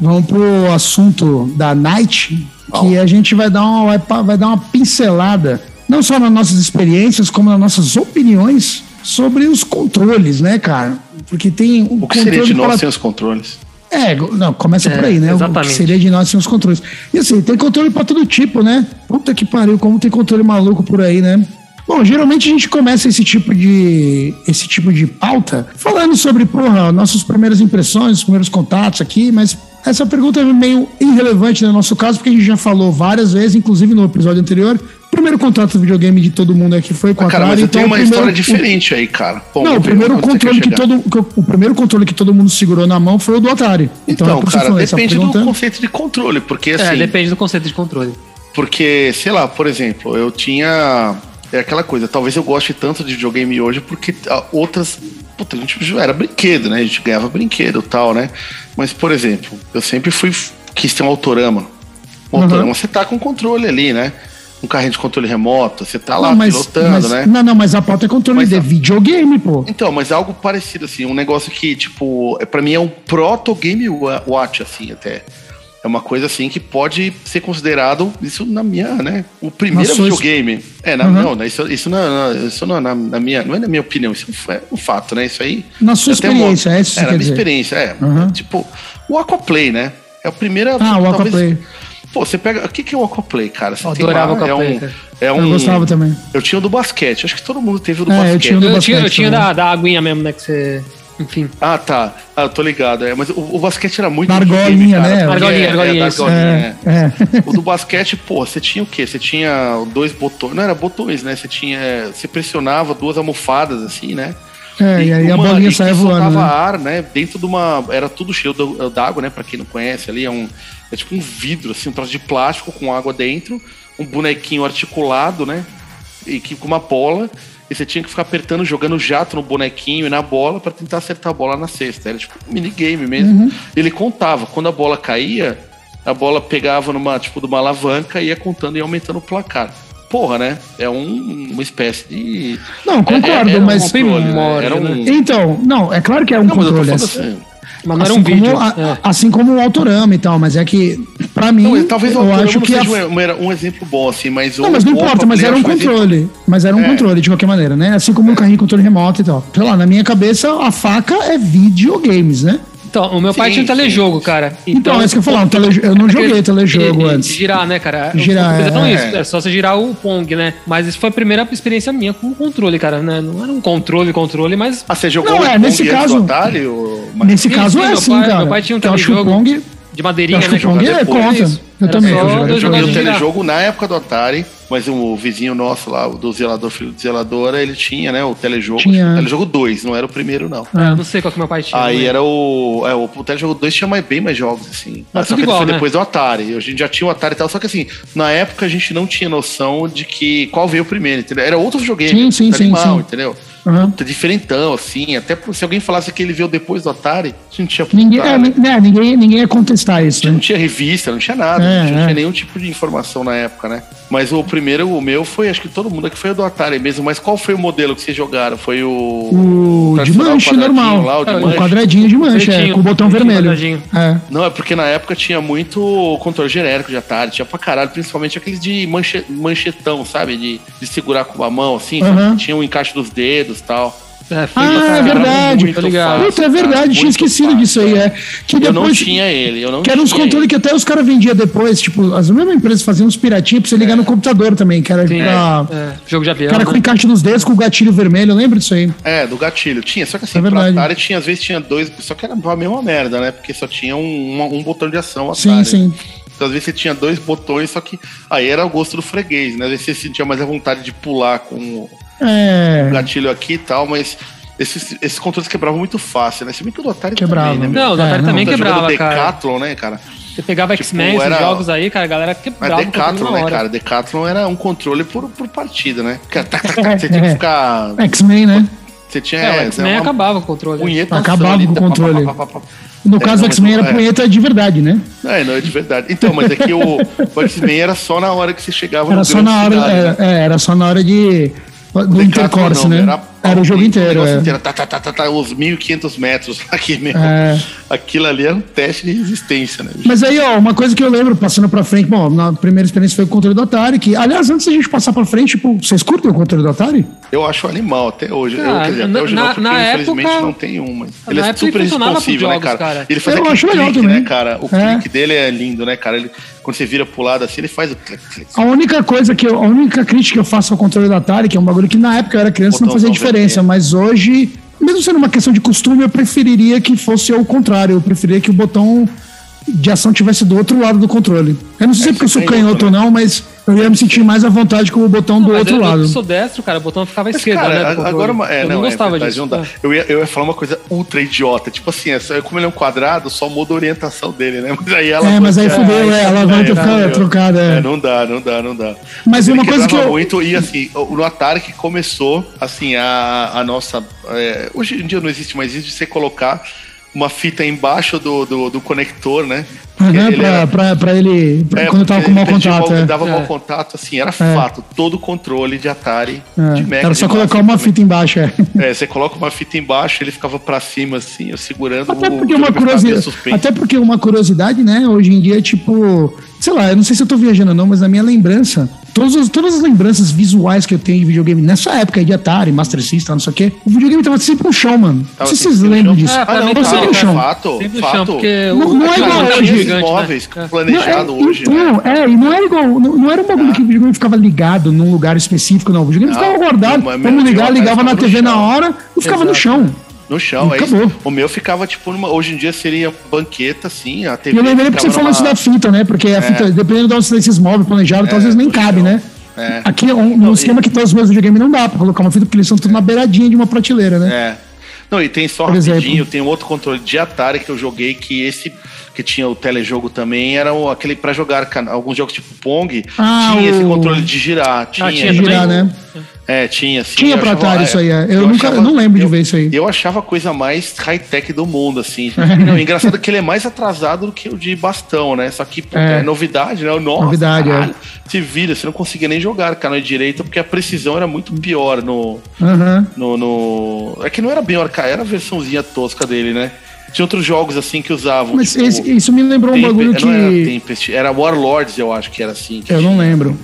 Vamos pro assunto da Night, que a gente vai dar, uma, vai, dar uma pincelada, não só nas nossas experiências, como nas nossas opiniões sobre os controles, né, cara? Porque tem um O que seria de nós para- sem os controles? É, não, começa É, por aí, né? O exatamente. que seria de nós sem os controles. E assim, tem controle pra todo tipo, né? Puta que pariu, como tem controle maluco por aí, né? Bom, geralmente a gente começa esse tipo de esse tipo de pauta falando sobre, porra, nossas primeiras impressões, os primeiros contatos aqui, mas essa pergunta é meio irrelevante no nosso caso, porque a gente já falou várias vezes, inclusive no episódio anterior. O primeiro contato do videogame de todo mundo aqui foi com a Cara, mas Atari, eu tenho então uma o primeiro- história diferente aí, cara. Bom, Não, o primeiro controle que chegar. todo o primeiro controle que todo mundo segurou na mão foi o do Atari. Então, Então, é que eu cara, essa depende do conceito de controle, porque É, assim. depende do conceito de controle. Porque, sei lá, por exemplo, eu tinha. É aquela coisa, talvez eu goste tanto de videogame hoje porque ah, outras puta, a gente era brinquedo, né? A gente ganhava brinquedo e tal, né? Mas, por exemplo, eu sempre fui. quis ter um autorama. Um autorama, uhum. você tá com controle ali, né? Um carrinho de controle remoto, você tá lá não, mas, pilotando, mas, né? Não, não, mas a pauta é controle mas, de videogame, pô. Então, mas é algo parecido, assim, um negócio que, tipo, é, para mim é um proto-game watch, assim, até. É uma coisa assim que pode ser considerado, isso na minha, né? O primeiro Nossa, videogame. É, na, uhum. não, isso, isso, não, isso não, na, na, minha, não é na minha opinião, isso é um fato, né? Isso aí. Na sua experiência, é isso É, na minha dizer. experiência, é. Uhum. Tipo, o Aquaplay, né? É o primeiro. Ah, o Aquaplay. Pô, você pega. O que, que é o Aquaplay, cara? Você eu adorava o Aquaplay. É um, é um, eu gostava também. Eu tinha o do basquete. Acho que todo mundo teve o do é, basquete. Eu tinha, do eu basquete tinha, eu tinha da, da aguinha mesmo, né? Que você. Enfim. Ah, tá. Ah, eu tô ligado. É, mas o, o basquete era muito. Argolinha, né? Argolinha, é, argolinha. É, argolinha é, é. O do basquete, pô, você tinha o quê? Você tinha dois botões. Não era botões, né? Você tinha. Você pressionava duas almofadas, assim, né? É, e, e aí uma, a bolinha saia voando. Né? ar, né? Dentro de uma. Era tudo cheio d'água, né? Pra quem não conhece ali, é um. É tipo um vidro, assim, um troço de plástico com água dentro, um bonequinho articulado, né? E que, com uma bola. E você tinha que ficar apertando, jogando jato no bonequinho e na bola para tentar acertar a bola na cesta. Era tipo um minigame mesmo. Uhum. Ele contava, quando a bola caía, a bola pegava numa, tipo, de uma alavanca e ia contando e aumentando o placar porra, né? É um, uma espécie de. Não, concordo, é, mas. Um controle, né? era um... Então, não, é claro que é um não, controle. Mas, assim, mas não assim era um vídeo. Como, é. Assim como o Autorama e tal, mas é que, pra mim, não, talvez eu acho que. Seja a... um, um, exemplo bom, assim, mas. Não, mas não importa, mas era um controle. Mas era um é. controle, de qualquer maneira, né? Assim como um carrinho de controle remoto e tal. Sei lá, na minha cabeça, a faca é videogames, né? Então, o meu pai sim, tinha um telejogo, cara. Então, então é isso que eu falar, um tele... eu não joguei telejogo antes. Girar, né, cara? Girar, é, é. Isso, é só você girar o Pong, né? Mas isso foi a primeira experiência minha com o controle, cara, né? Não era um controle, controle, mas... Ah, você jogou não, é, nesse caso, Atari, ou... Nesse caso é assim, cara. Meu pai tinha um telejogo... Pong de madeirinha, né? Pong é, conta. Eu Era também. Eu joguei o telejogo na época do Atari, mas o vizinho nosso lá, do zelador, filho do zeladora, ele tinha, né, o telejogo. Tinha. O telejogo 2, não era o primeiro, não. É, não sei qual que meu pai tinha. Aí era o. É, o, o telejogo 2 tinha mais, bem mais jogos, assim. Mas só que igual, foi né? depois do Atari. A gente já tinha o Atari e tal. Só que assim, na época a gente não tinha noção de que qual veio primeiro, entendeu? Era outro videogame. Sim, sim, sim, animal, sim. entendeu? Uhum. diferentão, assim. Até se alguém falasse que ele veio depois do Atari, a gente tinha. Ninguém, é, né, ninguém, ninguém ia contestar isso. Né? Não tinha revista, não tinha nada, é, não tinha é. nenhum tipo de informação na época, né? Mas o primeiro, o meu, foi, acho que todo mundo aqui foi o do Atari mesmo. Mas qual foi o modelo que vocês jogaram? Foi o. O de manche normal. Lá, o, de é, manche. o quadradinho de manche, é, com o botão vermelho. É. Não, é porque na época tinha muito controle genérico de Atari, tinha pra caralho, principalmente aqueles de manche, manchetão, sabe? De, de segurar com a mão, assim, uhum. tinha o um encaixe dos dedos e tal. É, ah, é verdade. Tá ligado. Puta, é verdade, tinha esquecido fácil, disso aí. É. Que depois, eu não tinha ele, eu não Que eram uns controles que até os caras vendiam depois, tipo, as mesmas empresas faziam uns piratinhos pra você ligar é. no computador também, que era Sim, pra, é. Jogo de avião. Cara né? com encaixe nos dedos, com o gatilho vermelho, eu lembro disso aí. É, do gatilho. Tinha, só que assim, é verdade. Atari tinha, às vezes tinha dois, só que era a mesma merda, né? Porque só tinha um, um, um botão de ação. Atari. Sim, sim. Então, às vezes você tinha dois botões, só que aí era o gosto do freguês, né? Às vezes você sentia mais a vontade de pular com é. o gatilho aqui e tal, mas esses, esses controles quebravam muito fácil, né? Se bem que o do Atari quebrava. também, né? Não, o do Atari é, também não, quebrava, cara. Decathlon, né, cara? Você pegava tipo, X-Men, esses era... jogos aí, cara, a galera quebrava Mas Decathlon, né, cara? Decathlon era um controle por, por partida, né? Você tinha que ficar... X-Men, né? Você tinha... É, X-Men uma... acabava com o controle. Punheta acabava com o controle. No é, caso do X-Men era é. punheta de verdade, né? É, não é de verdade. Então, mas é que o, o X-Men era só na hora que você chegava era no só na hora, cidade, é, né? é, era só na hora de do Intercourse, né? Era, era o jogo inteiro. É. inteiro tá, tá, tá, tá, tá, uns 1.500 metros aqui mesmo. É. Aquilo ali era um teste de resistência, né? Mas aí, ó, uma coisa que eu lembro, passando pra frente, bom, na primeira experiência foi o controle do Atari, que, aliás, antes da gente passar pra frente, tipo, vocês curtem o controle do Atari? Eu acho animal até hoje. Ah, eu, quer dizer, até hoje na, não, porque na infelizmente época, não tem um, mas ele é super responsivo, né, cara? cara? Ele faz eu aquele clique, também. né, cara? O é. clique dele é lindo, né, cara? Ele, quando você vira pro lado assim, ele faz o clique, clique. A única coisa que eu, a única crítica que eu faço ao controle do Atari, que é um bagulho que na época eu era criança não fazia diferença, mas hoje mesmo sendo uma questão de costume, eu preferiria que fosse o contrário. Eu preferiria que o botão de ação tivesse do outro lado do controle. Eu não sei se é porque eu sou canhoto ou não, mas eu ia me sentir mais à vontade com o botão não, do outro eu, lado. Eu sou destro, cara, o botão ficava à esquerda, cara, né? Agora, é, eu não, não é gostava verdade, disso. Não dá. Eu, ia, eu ia falar uma coisa ultra idiota, tipo assim, é como ele é um quadrado, só muda a orientação dele, né? Mas aí ela. É, mas aí fudeu, é, ela vai ficar trocada. É, não dá, não dá, não dá. Mas uma coisa que eu. muito, e assim, no Atari que começou, assim, a, a nossa. É, hoje em dia não existe mais isso de você colocar uma fita embaixo do, do, do conector, né? Uhum, ele pra, era... pra, pra, ele. Pra, é, quando tava com mau contato. Mal, é. Dava é. mau contato, assim, era é. fato. Todo controle de Atari é. de Mega. Era só colocar uma fita embaixo, é. É, você coloca uma fita embaixo, ele ficava pra cima, assim, segurando até porque o. Uma curiosidade, até porque uma curiosidade, né? Hoje em dia, tipo. Sei lá, eu não sei se eu tô viajando ou não, mas na minha lembrança, todas as, todas as lembranças visuais que eu tenho de videogame nessa época de Atari, Master System, não sei o quê, o videogame tava sempre no chão, mano. Não sei se vocês lembram disso. Ah, ah não, tava sempre no chão. Fato, sempre fato. Chão, porque não, não é igual hoje. Gigante, móveis né? planejado não, é, hoje. Então, né? é, e não era igual, não, não era um bagulho ah. que o videogame ficava ligado num lugar específico, não. O videogame não, ficava guardado, vamos ligar, ligava na TV na hora e ficava no chão. No chão, E é isso. acabou. O meu ficava, tipo, numa, hoje em dia seria banqueta, assim, a TV. E eu lembrei porque você falou isso da fita, né? Porque a fita, dependendo de onde desses móveis planejados, então, às vezes nem cabe, chão. né? É. Aqui, um, no esquema que todos os meus videogames não dá pra colocar uma fita, porque eles são tudo na beiradinha de uma prateleira, né? É. Não, e tem só Por rapidinho, exemplo. tem um outro controle de Atari que eu joguei que esse que tinha o telejogo também era o, aquele pra jogar alguns jogos tipo Pong, Ah, tinha esse o- controle de girar, tinha, tinha esse- girar, né? É, tinha sim. Tinha eu pra achava- Atari isso aí, é. Eu nunca- eu não lembro de ver isso aí. Eu achava a coisa mais high-tech do mundo, assim. não, engraçado é que ele é mais atrasado do que o de bastão, né? Só que puta, É. é. novidade, né? Nossa, Novidade, é. caralho, Se vira, você não conseguia nem jogar canal direito porque a precisão era muito pior no, Aham. no, no- É que não era bem arcade, era a versãozinha tosca dele, né? Tinha outros jogos assim que usavam. Mas tipo, esse- isso me lembrou um bagulho Não era que. Tempest, era Warlords, eu acho que era assim. que Eu não tinha. lembro.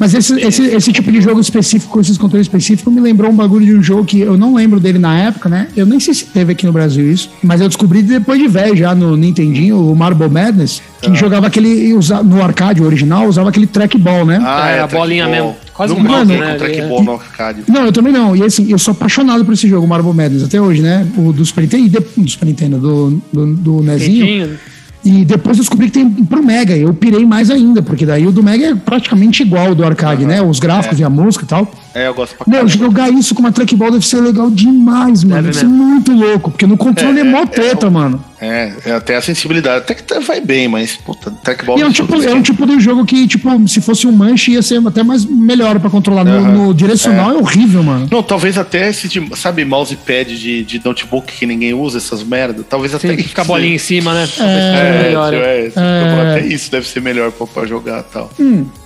Mas esse, esse, esse tipo de jogo específico, com esses controles específicos, me lembrou um bagulho de um jogo que eu não lembro dele na época, né? Eu nem sei se teve aqui no Brasil isso, mas eu descobri depois de velho já no Nintendinho, o Marble Madness, que jogava aquele, usa- no arcade original, usava aquele trackball, né? Ah, É, é, a bolinha mesmo. Quase Nunca um mouse, né? trackball no arcade. Não, eu também não. E assim, eu sou apaixonado por esse jogo, Marble Madness, até hoje, né? O do Super Nintendo, e do Super Nintendo, do, do, do Nezinho. E depois eu descobri que tem pro Mega. Eu pirei mais ainda, porque daí o do Mega é praticamente igual ao do arcade, né? Os gráficos e a música e tal. É, eu gosto pra Meu, caramba. jogar isso com uma trackball deve ser legal demais, mano. Deve, Deve ser muito louco, porque no controle é, É, mó é, teta, é, mano. É, é até a sensibilidade. Até que vai bem, mas, puta, trackball... E é um, não tipo, é um tipo de jogo que, tipo, se fosse um manche, ia ser até mais melhor pra controlar. No, no direcional é. horrível, mano. Não, talvez até esse, de, sabe, mousepad de, de notebook que ninguém usa, essas merda. Talvez até Tem que ficar bolinha em cima, né? É, melhor. é, É. Hum. até isso deve ser melhor pra, pra jogar e tal.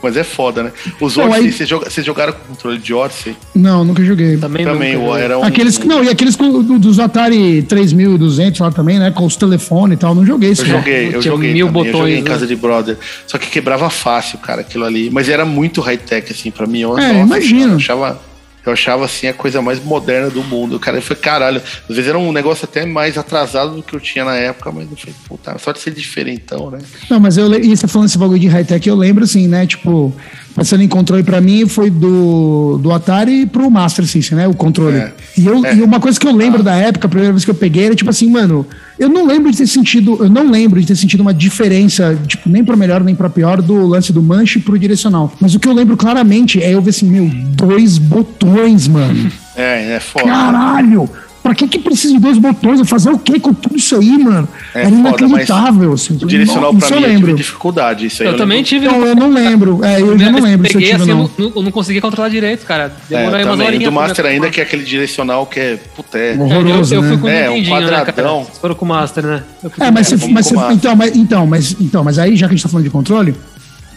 Mas é foda, né? Os joga- vocês jogaram com controle de Odyssey? Não, nunca joguei. Também, Também, nunca o- joguei. era um... Aqueles, não, e aqueles com- do- dos Atari 3200 lá também, né? Com os telefones e tal, não joguei isso. Eu joguei, eu joguei mil também, eu botões, joguei em né? casa de brother. Só que quebrava fácil, cara, aquilo ali. Mas era muito high-tech, assim, pra mim. Eu, É, nossa, imagino. Eu achava, eu achava, assim, a coisa mais moderna do mundo. Cara, foi caralho. Às vezes era um negócio até mais atrasado do que eu tinha na época, mas eu falei, puta, só de ser diferentão, né? Não, mas eu, e você falando esse bagulho de high-tech, eu lembro assim, né? Tipo, passando em controle pra mim foi do, do Atari pro Master System, né? O controle. É. E, eu, É. Ah. e uma coisa que eu lembro da época, a primeira vez que eu peguei, era tipo assim, mano, eu não lembro de ter sentido, eu não lembro de ter sentido uma diferença, tipo, nem pra melhor nem pra pior, do lance do manche pro direcional. Mas o que eu lembro claramente é eu ver assim, meu, dois botões, mano. É, é foda. Caralho! Pra que que precisa de dois botões? Eu fazer o quê com tudo isso aí, mano? É Era foda, inacreditável, assim. O direcional Isso pra eu mim eu tive lembro. dificuldade. Isso aí Eu também lembro. tive. Não, eu não lembro. É, eu já não lembro se eu Peguei tive assim, ou eu não. não, não, não conseguia controlar direito, cara. É, Demorou aí umas também. horinhas. Do Master ainda, que é aquele direcional que é. Puta, é. Horroroso, eu, eu né? fui com o É, um né, quadradão. Vocês foram com o Master, né? Eu fui É, mas, você, mas, você- então, mas, então, mas, então, mas aí, já que a gente tá falando de controle,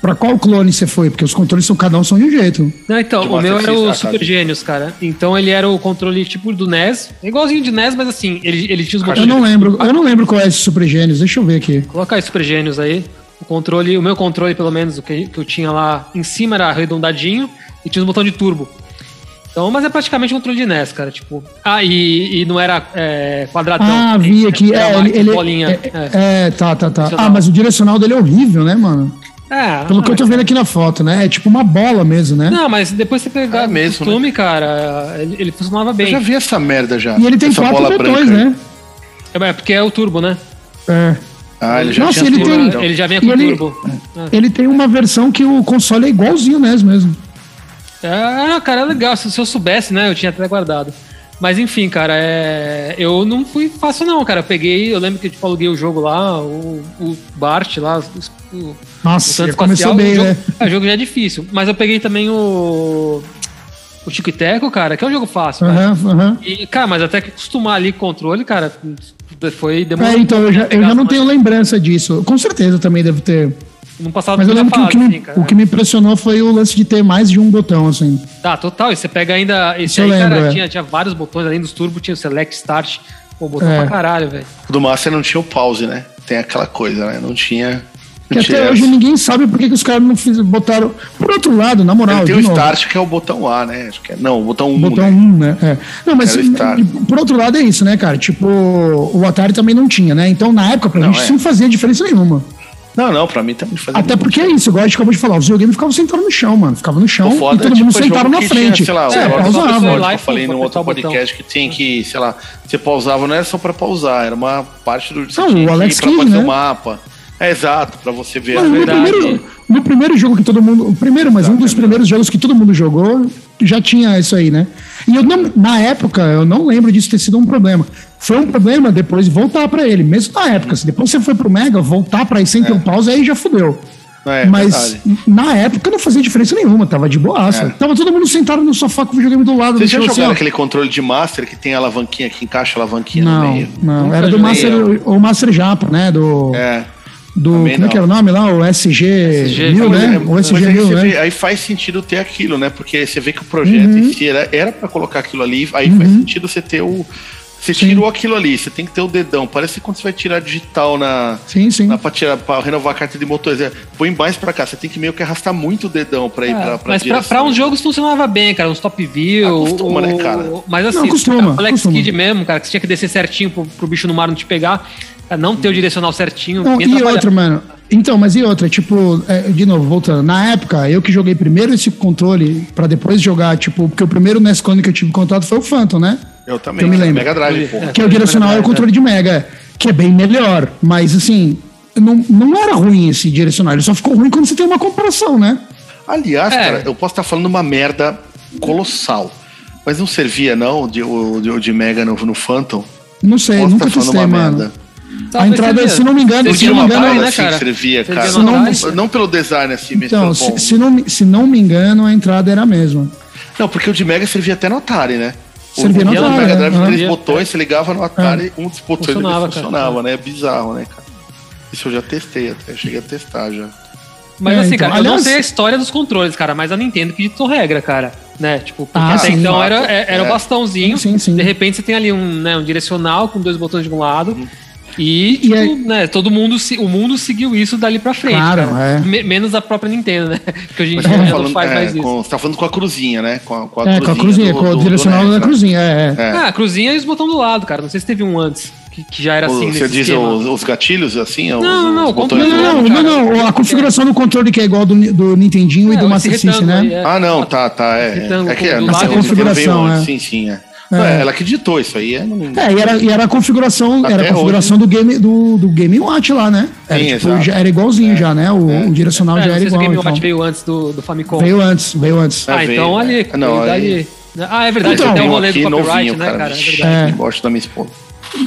pra qual clone você foi? Porque os controles são cada um são de um jeito. Não, então, De o meu era o System, Super Gênios, cara. Então ele era o controle tipo do NES. Igualzinho de NES, mas assim, ele, ele tinha os Eu botões. não lembro, eu não lembro qual é esse Super Gênios, deixa eu ver aqui. Coloca aí Super Gênios aí. O controle, o meu controle, pelo menos, o que, que eu tinha lá em cima era arredondadinho e tinha os botões de turbo. Então, mas é praticamente um controle de NES, cara. Tipo. Ah, e, e não era é, quadradão. Ah, vi aqui. Era É, ele, ele- bolinha. é, é. é, tá, tá, tá. Ah, mas o direcional dele é horrível, né, mano? É, Pelo que eu tô vendo aqui na foto, né? É tipo uma bola mesmo, né? Não, mas depois você pegar É o mesmo, costume, cara, ele, ele funcionava Eu bem. já vi essa merda já. E ele tem essa quatro aí. né? É porque é o turbo, né? É. Ah, ele já Nossa, tinha ele turbo, tem- então. Ele já vinha com ele- turbo. Ele tem uma versão que o console é igualzinho NES mesmo. É, cara, é legal. Se, se eu soubesse, né, eu tinha até guardado. Mas enfim, cara, é... eu não fui fácil, não, cara. Eu peguei, eu lembro que tipo, aluguei o jogo lá, o, o Bart lá, os- o, Nossa, o começou bem, o, jogo, né? é, o jogo já é difícil. Mas eu peguei também o. O Tico e Teco, cara, que é um jogo fácil. Aham, aham. E, cara, mas até que acostumar ali com o controle, cara, foi demorou. É, então, eu já, eu já não tenho lembrança disso. Com certeza também deve ter. Não passava Mas eu lembro que o que, me, assim, cara. o que me impressionou foi o lance de ter mais de um botão, assim. Tá, total. E você pega ainda. Esse aí, cara, lembro, é. tinha, tinha vários botões, além dos turbo, tinha o Select Start. Pô, botão É. pra caralho, velho. O do Master não tinha o pause, né? Tem aquela coisa, né? Não tinha. Que até hoje ninguém sabe por que, que os caras não fiz, botaram. Por outro lado, na moral, tem o novo, Start, que é o botão A, né? É, não, o botão 1. Botão né? 1, né? É. Não, mas por outro lado é isso, né, cara? Tipo, o Atari também não tinha, né? Então, na época, pra Não, gente é. isso não fazia diferença nenhuma. Não, não, pra mim também fazia Até porque é isso, igual a gente acabou de falar, os videogames ficavam sentados no chão, mano. Ficava no chão O foda e todo é, mundo tipo, sentaram jogo na que frente. Tinha, sei lá, é, pausava. pessoa que lá e eu falei no outro botão. podcast que tinha que, sei lá, você pausava, não era só pra pausar, era uma parte do Não, o Alex pra Kidd, fazer né? o mapa. É exato, pra você ver Mano, a no, verdade. primeiro, no primeiro jogo que todo mundo. O primeiro, mas um dos primeiros jogos que todo mundo jogou, já tinha isso aí, né? E eu não, na época, eu não lembro disso ter sido um problema. Foi um problema depois de voltar pra ele, mesmo na época. Se depois você foi pro Mega, voltar pra aí sem ter um pause, aí já fudeu. É, mas verdade. na época não fazia diferença nenhuma, tava de boaça. É. Tava todo mundo sentado no sofá com o videogame do lado. Vocês já assim, jogaram ó. aquele controle de Master que tem a alavanquinha que encaixa a alavanquinha no Não, meio? não. Nunca Era do Master, eu. o Master Japa, né? Do. É. do também como é não. que era o nome lá? O SG, SG, 1000, mas né? É, O SG aí, 1000, você né? vê- aí faz sentido ter aquilo, né? Porque você vê que o projeto Uhum. em si era, era pra colocar aquilo ali, aí faz sentido você ter o. Você tirou aquilo ali, você tem que ter o dedão. Parece quando você vai tirar digital na. Sim, sim. na pra, tirar, pra renovar a carta de motor. Você Põe mais pra cá, você tem que meio que arrastar muito o dedão pra ir pra, pra É, mas pra, uns jogos funcionava bem, cara. Uns top view. Acostuma, né, cara? Mas assim, Não, costuma, o Alex costuma. Kidd mesmo, cara, que você tinha que descer certinho pro, pro bicho no mar não te pegar. Cara, Não ter o direcional certinho. Não, e outra, mano. Então, mas e outra? Tipo, é, de novo, voltando. Na época, eu que joguei primeiro esse controle pra depois jogar, tipo, porque o primeiro NES Clone que eu tive contato foi o Phantom, né? Eu também, que eu me né? lembro. Mega Drive, pô. É. Que é o direcional é o controle de Mega, é, que é bem melhor. Mas assim, não, não era ruim esse direcional. Ele só ficou ruim quando você tem uma comparação, né? Aliás, É. cara, eu posso estar falando uma merda colossal. Mas não servia, não, de, o, de, o de Mega no, no Phantom? Não sei, Posso nunca tá falando testei, uma mano. merda. A Talvez entrada, servia. se não me engano, Você se tinha não me engano, né, assim cara? servia, cara. no Não, não pelo design assim, Então, pelo se, bom. se não, me- se não me engano, a entrada era a mesma. Não, porque o de Mega servia até no Atari, né? O- Servia no o Atari, Mega né? Drive, Aham. três Servia, botões, você ligava no Atari, um dos botões Funcionava, ele cara. funcionava, né? É bizarro, né, cara? Isso eu já testei até, cheguei a testar já. Mas É, assim, então, cara, eu não aliás- sei a história dos controles, cara, mas a Nintendo que ditou regra, cara. Né? Tipo, porque Ah, até sim. então era, é- era o É. bastãozinho. Sim, sim, sim. De repente você tem ali um, né, um direcional com dois botões de um lado. Uhum. E, E tipo, aí- né, todo mundo, o mundo seguiu isso dali pra frente. Claro, cara. é. Me- menos a própria Nintendo, né? Que hoje em Mas dia você tá não falando, faz é, mais isso. com, você tá falando com a cruzinha, né? Com a, com É, com a cruzinha, do- com o do- do direcional da né? cruzinha, é. é. É. Ah, a cruzinha e os botões do lado, cara. Não sei se teve um antes, que, já era assim. Você nesse diz esquema. os, os gatilhos, assim? os, Não, não, os botões Não, controle do- não, não, cara. não, não. A configuração do controle que é igual do, do Nintendinho e É, do esse Master System, né? é. Ah, não, tá, tá. É, é que é, não do veio configuração, antes, é. Sim, sim, é. É. É, Ela que ditou isso aí. É. É, e era, e era a configuração, Até era a configuração do game do, do Game Watch lá, né? Era, Sim, tipo, já era igualzinho já, né? O, o direcional É, já era sei se o igual. Game então. Watch veio antes do, do Famicom. Veio antes, veio antes. É, ah, veio, então ali. é. Não, aí- dali. Ah, é verdade, Então, tem até o um rolê do copyright, novinho, né, cara. cara? É verdade. É. Gosto da minha esposa.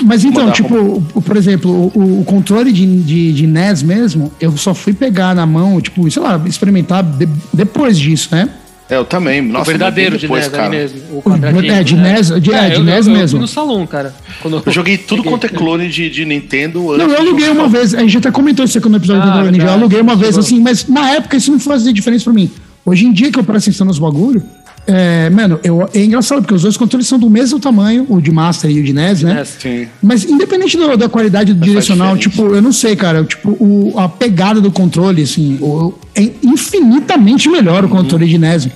Mas então, Mandar tipo, por exemplo, o, o controle de, de, de NES mesmo, eu só fui pegar na mão, tipo, sei lá, experimentar de- depois disso, né? É, eu também. Nossa, o verdadeiro de depois, NES cara. mesmo. O quadradinho. É, de né? NES, de- é, de eu, NES eu, Eu mesmo. fui no salão, cara. Quando Eu joguei tudo quanto é clone de, de Nintendo antes Não, eu aluguei uma vez, a gente até comentou isso aqui no episódio Ah, do Ninja, eu aluguei uma vez assim, mas na época isso não fazia diferença pra mim. Hoje em dia que eu presto atenção nos bagulho, é, mano, eu, é engraçado porque os dois controles são do mesmo tamanho, o de Master e o de NES, né? Sim. Mas independente do- da qualidade do direcional, tipo, eu não sei, cara, tipo, o- a pegada do controle, assim, o- é infinitamente melhor o controle de NES.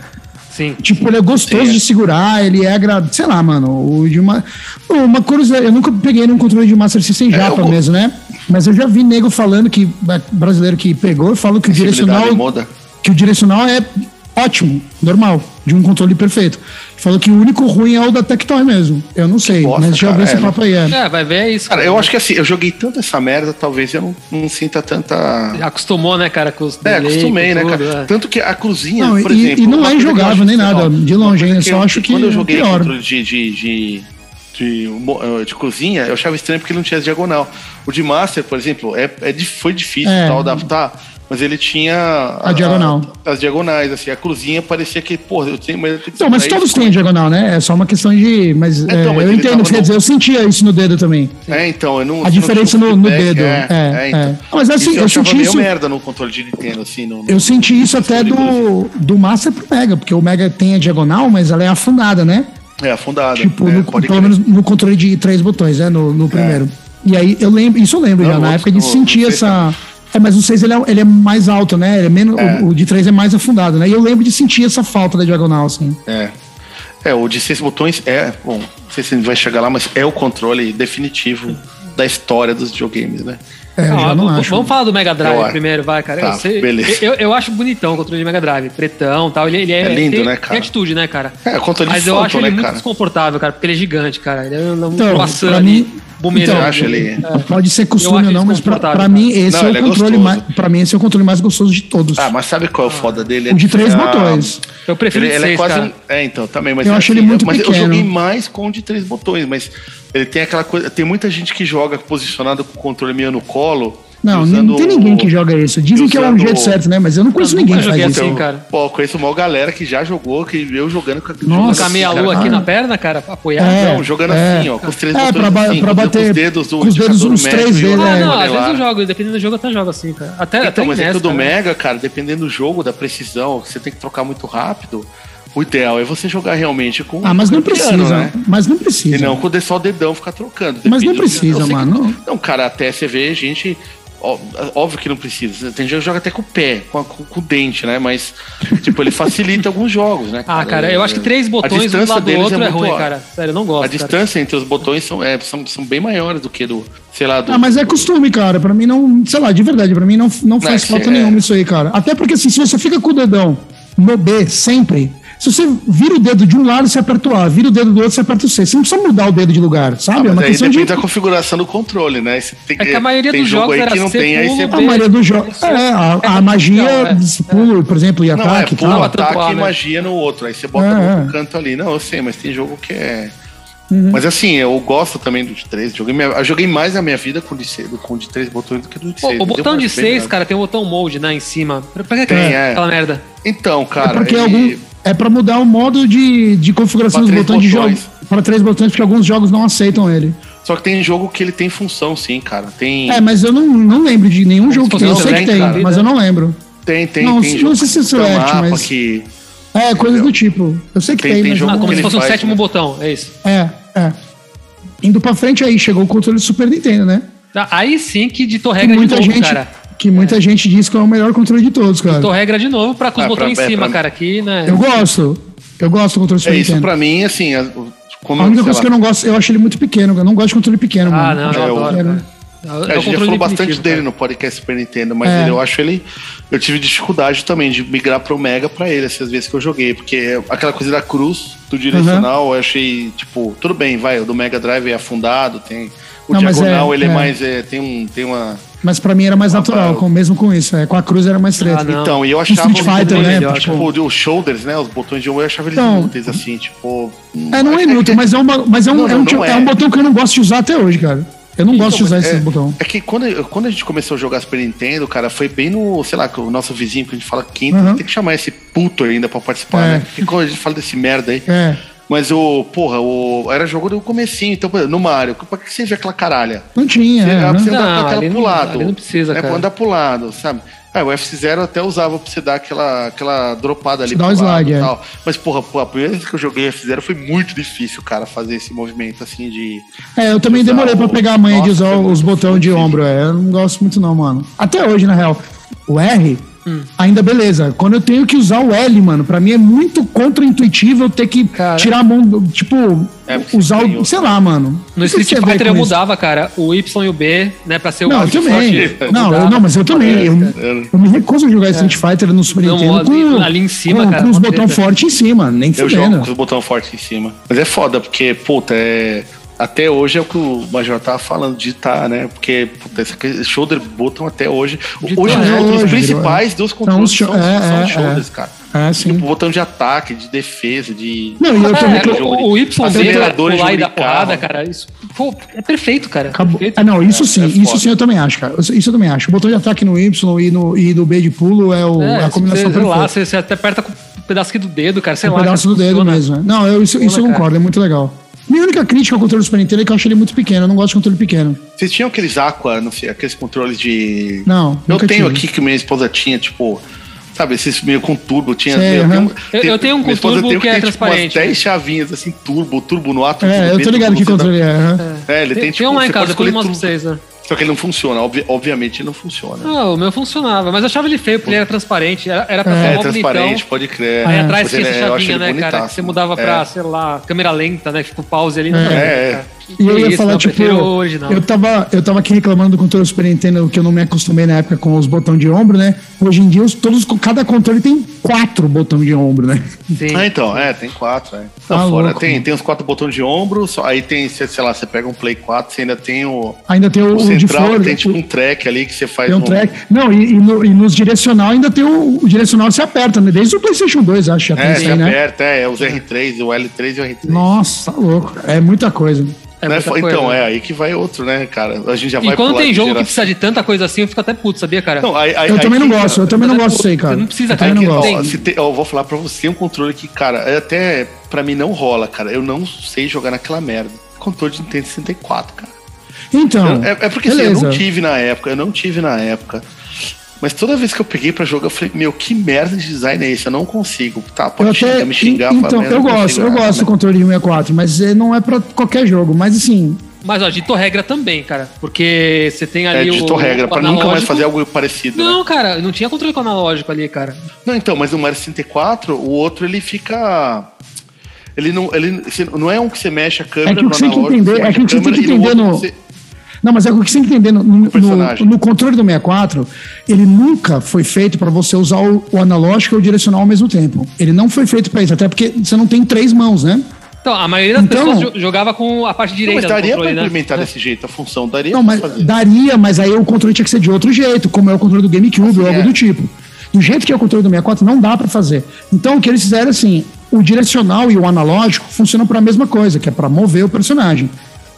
Sim. Tipo, ele é gostoso Sim. de segurar, ele é agradável. Sei lá, mano. O de uma, uma curiosidade, eu nunca peguei num controle de Master System Japa eu- mesmo, né? Mas eu já vi nego falando que, é, brasileiro que pegou, falou que o direcional. muda. Que o direcional é ótimo, normal, de um controle perfeito. Falou que o único ruim é o da Tectoy mesmo. Eu não sei, bosta, mas deixa eu cara, ver esse é, papo aí. É. É, vai ver é isso. Cara, eu acho que assim, eu joguei tanto essa merda, talvez eu não, não sinta tanta. Acostumou, né, cara, com os É, acostumei, com né, tudo, cara? é. Tanto que a cruzinha, Não, por e- exemplo. e não é eu injogável nem legal, nada, de longe ainda, que só eu- acho que Quando eu joguei pior. controle de, de, de, de, mo- de cruzinha, eu achava estranho porque não tinha diagonal. O de Master, por exemplo, é, é foi difícil É. tal, adaptar. Mas ele tinha A diagonal. as diagonais, assim, a cruzinha parecia que, porra, eu tenho, mas eu tenho que Então, mas todos têm a diagonal, né? É só uma questão de. Mas, Então, é, mas eu entendo o que você quer dizer, eu sentia isso no dedo também. É, então, eu não. A diferença no, no dedo. É, é, então. Mas assim, Isso eu, achava senti isso. merda no controle de Nintendo, assim. No, no- Eu senti isso até do, do Master pro Mega, porque o Mega tem a diagonal, mas ela é afundada, né? É, afundado. Tipo, é, no- pelo crer. menos no controle de três botões, né? No, primeiro. E aí eu lembro, isso eu lembro Não, já, na outro- época de sentir essa. É, mas o 6 ele é, ele é mais alto, né? Ele é menos, É. O, o de 3 é mais afundado, né? E eu lembro de sentir essa falta da diagonal, assim. É. É, o de seis botões é. Bom, não sei se a gente vai chegar lá, mas é o controle definitivo da história dos videogames, né? É, eu Ah, já não v- acho. Vamos falar do Mega Drive primeiro, vai, cara. Tá, eu, sei- beleza. eu, eu acho bonitão o controle de Mega Drive, pretão e tal. Ele, ele é, É lindo, tem, né, cara? Tem atitude, né, cara? É, o controle Mas de eu foto, acho ele né, muito cara? desconfortável, cara, porque ele é gigante, cara. Ele é um Então, pra ali, mim- bumerangue. então, Eu acho ele- Pode ser Eu costume ou não, mas pra, pra mim esse Não, é ele é o controle gostoso. mais. Pra mim, esse é o controle mais gostoso de todos. Ah, mas sabe qual é o foda dele? o de três Ah, botões. Eu prefiro Ele, de ele é seis, quase cara. um. É, então, também, mas Eu é acho ele muito mas eu pequeno. joguei mais com o de três botões, mas ele tem aquela coisa. Tem muita gente que joga posicionado com o controle meio no colo. Não, usando não tem ninguém que joga isso. Dizem que é um jeito certo, né? Mas eu não conheço Eu ninguém que faz joguei isso. assim, cara. Pô, conheço uma galera que já jogou, que eu jogando com a Nossa, assim, meia cara. lua aqui Ah. na perna, cara, apoiar. É. Não, jogando É. assim, ó, com os três É, pra assim, pra bater com os dedos do com os dedos, médio três e o dedos, Ah, não, às vezes eu jogo, dependendo do jogo eu até jogo assim, cara. Até, até Então, mas é que nessa, o do cara. Mega, cara, dependendo do jogo, da precisão, que você tem que trocar muito rápido, o ideal é você jogar realmente com Ah, mas não precisa. né? Mas não precisa. E não com o só o dedão ficar trocando. Mas não precisa, mano. Não, cara, até você vê gente. Ó, Óbvio que não precisa. Tem gente que joga até com o pé, com, a- com- com o dente, né? Mas, tipo, ele facilita alguns jogos, né? Ah, cara, eu acho que três botões um lado do deles outro é, muito ruim, ó- cara. Sério, eu não gosto. A cara. distância entre os botões são, é, são, são bem maiores do que do, sei lá, do. Ah, mas é costume, cara. Pra mim não. Sei lá, de verdade, pra mim não, não faz que falta é- nenhuma isso aí, cara. Até porque assim, se você fica com o dedão no B sempre. Se você vira o dedo de um lado, você aperta o A, vira o dedo do outro, você aperta o C. Você não precisa mudar o dedo de lugar, Ah, sabe? é mas uma aí questão de. depende da configuração do controle, né? Você tem, É que a maioria tem dos jogo jogos aí era que não tem, aí você A maioria dos jogos. Isso, É, a, é a magia, não, é. de pulo, por exemplo, e Não, ataque é pula tal. o ataque e né? magia no outro. Aí você bota É, no é. outro canto ali. Não, eu sei, mas tem jogo que é. Uhum. Mas assim, eu gosto também do de 3. Joguei, minha- eu joguei mais na minha vida com o de, seis- com o de 3 botões do que do de Pô, 6. o botão de 6, cara, tem um botão mode, né, em cima. Pra que Tem, é. aquela merda? Então, É cara. porque ele- algum. É pra mudar o modo de, de configuração Pra dos três botões de jogo. botões. Para três botões, porque alguns jogos não aceitam ele. Só que tem jogo que ele tem função, sim, cara. Tem. É, mas eu não, não lembro de nenhum jogo que tem. Eu um sei que tem, cara. mas eu não lembro. Tem, tem, não, tem não sei se é select, mapa mas- que. É, coisas do tipo. Eu sei que Tem- tem, tem mas jogo Ah, como se fosse um faz, sétimo né? botão, é isso. É, é. Indo pra frente aí, chegou o controle do Super Nintendo, né? Ah, Aí sim que ditou Que regra de muita novo, gente, cara. Que muita gente diz que é o melhor controle de todos, cara. Ditou regra de novo pra com os Ah, botões pra- em é, cima, pra- cara, aqui, né? Eu gosto. Eu gosto do controle do Super É isso Nintendo. pra mim, assim. a- Como A única coisa lá, que eu não gosto, eu acho ele muito pequeno. Eu não gosto de controle pequeno, Ah, mano. não, eu É, o- adoro. É A é gente já falou bastante dele cara. no podcast Super Nintendo, mas É. ele- eu acho ele. Eu tive dificuldade também de migrar pro Mega pra ele, essas vezes que eu joguei, porque aquela coisa da cruz, do direcional, eu achei, tipo, tudo bem, vai, o do Mega Drive é afundado, tem. O Não, diagonal, é- ele é, é. mais. é, tem, um, tem uma. Mas pra mim era mais Ah, natural, com, mesmo com isso. É, com a cruz era mais treta. Ah. Então, e eu achava. Street Fighter, né, tipo- Tipo, os shoulders, né? Os botões de um, eu achava eles Então- inúteis, assim, tipo. É, não é inútil, mas é, uma, mas é, um, Não, é, um, não, não é é. um botão que eu não gosto de usar até hoje, cara. Eu não gosto de usar Então, esse é, botão. É que quando, quando a gente começou a jogar Super Nintendo, cara, foi bem no, sei lá, o nosso vizinho, que a gente fala quinto, Uhum. tem que chamar esse puto ainda pra participar, É. né? Porque quando a gente fala desse merda aí. É, Mas o, porra, o, era jogo do comecinho, então, por exemplo, no Mario, pra que você vê aquela caralha? não tinha. Você, é, né? você andar Não, com aquela ali pro não- lado. ali não precisa, é, cara. pra andar pro lado, sabe? Ah, o FC0 até usava pra você dar aquela, aquela dropada ali dá pro um lado slide, e é. tal. Mas, porra, pô, a primeira vez que eu joguei F0 foi muito difícil, cara, fazer esse movimento assim de. É, eu também demorei pra o- pegar a manha de usar os botões de ombro. É, eu não gosto muito não, mano. Até hoje, na real. O R, ainda beleza. Quando eu tenho que usar o L, mano, pra mim é muito contra-intuitivo eu ter que Cara. tirar a mão, do- tipo, É, usar o. Sei lá, mano. No Street Fighter eu com isso. mudava, cara, o Y e o B, né, pra ser o Não, eu também. forte, Não, eu, mudava. não, mas eu também. Eu, É. eu me recuso a jogar Street Fighter no Super Não, Nintendo com, ali em cima, com, cara, com os botões fortes em cima, nem Eu jogo fudendo. com os botões fortes em cima. Mas é foda, porque, puta, é. Até hoje é o que o Major tava falando, digitar, né? Porque, puta, esse aqui- shoulder button até hoje. Digitar. Hoje É, os botões hoje, principais dos controles sho- são, é, são é, shoulders, é. cara. É, sim. Tipo, botão de ataque, de defesa, de. Não, e eu tô É, o, o Y B, Acelerador de pular e dar de carro. porrada, cara, isso pô, é perfeito, cara. Acabou. Perfeito. Ah, não, isso sim, é isso sim eu também acho, cara. Isso eu também acho. O botão de ataque no Y e no, e no B de pulo é, o, é a combinação você, sei lá, perfeita. você, você até aperta com um pedaço aqui do dedo, cara, sei um lá. pedaço cara, do dedo funciona. mesmo. né? Não, eu, isso, isso eu Funciona, cara. concordo, é muito legal. Minha única crítica ao controle do Super Nintendo é que eu achei ele muito pequeno. Eu não gosto de controle pequeno. Vocês tinham aqueles Aqua, não sei, aqueles controles de. Não, Eu nunca tenho tive. aqui que minha esposa tinha, tipo. Sabe, esses meio com turbo. Tinha, Sei, eu, tenho, Eu- eu tenho um com turbo tem que é tem, tipo, transparente, Umas né? 10 chavinhas assim, turbo, turbo no A, turbo É, eu tô ligado que controle é. É, ele tem, Tem, tipo. tem um lá em casa, eu mostro pra vocês, né? Só que ele não funciona, obvi- obviamente ele não funciona. Não, o meu funcionava, mas eu achava ele feio, porque ele era transparente. Era, era pra É, ser É, mó transparente, bonitão. pode crer. Aí É. atrás Mas tinha essa chavinha, né, cara? Que você mudava pra, É. sei lá, câmera lenta, né? Fica o pause ali. Não, É. É, E eu ia isso, falar, não, tipo, original. eu tava, eu tava aqui reclamando do controle do Super Nintendo que eu não me acostumei na época com os botões de ombro, né? Hoje em dia, os, todos, cada controle tem quatro botões de ombro, né? Sim. Ah, então, é, tem quatro, é. Não, Tá fora, louco, tem, mano. tem os quatro botões de ombro, só, aí tem, sei lá, você pega um Play 4, você ainda tem o, Ainda tem o, o central, flor, tem tipo o- um track ali que você faz tem um track. Não, e, e no- e nos direcional ainda tem o, o direcional que você aperta, né? Desde o PlayStation 2, acho, já É, você aí, né? aperta, é, é os R3, o L3 e o R3. Nossa, tá louco. É muita coisa. É Né? Então, coisa, né? é aí que vai outro, né, cara? A gente já E vai quando pular tem jogo que precisa de tanta coisa assim, eu fico até puto, sabia, cara? Não, aí, aí, Eu aí também não que- gosto, eu também não Mas é gosto disso aí, cara. você não precisa, eu cara, também que não tem- gosto. Ó, tem- ó, eu vou falar pra você um controle que, cara, é até pra mim não rola, cara. Eu não sei jogar naquela merda. Controle de Nintendo 64, cara. Então, Eu- é, é porque assim, eu não tive na época, eu não tive na época. Mas toda vez que eu peguei pra jogar, eu falei, meu, que merda de design é esse? Eu não consigo. Tá, Eu pode até, xingar, me xingar. então, eu gosto, eu gosto do né? controle de 64, mas eh, não é pra qualquer jogo. Mas assim, Mas, ó, ditou regra também, cara. Porque você tem É, ali o. regra, o pra nunca mais fazer algo parecido. né? Não, cara, não tinha controle com analógico ali, cara. Não, então, mas no Mario 64, o outro ele fica. Ele não, ele não é um que você mexe a câmera É que no analógico, entender- você é que a você tem que entender no- você- Não, mas é o que você tem que entender no, no- no- controle do 64, ele nunca foi feito para você usar o, o analógico e o direcional ao mesmo tempo. Ele não foi feito para isso, até porque você não tem três mãos, né? Então, a maioria das Então- pessoas jo- jogava com a parte Não, direita mas daria pra controle, né? implementar desse jeito a função, daria Não, pra mas fazer. daria, mas aí o controle tinha que ser de outro jeito, como é o controle do GameCube ou é. algo do tipo. Do jeito que é o controle do 64, não dá para fazer. Então, o que eles fizeram assim, o direcional e o analógico funcionam para a mesma coisa, que é para mover o personagem.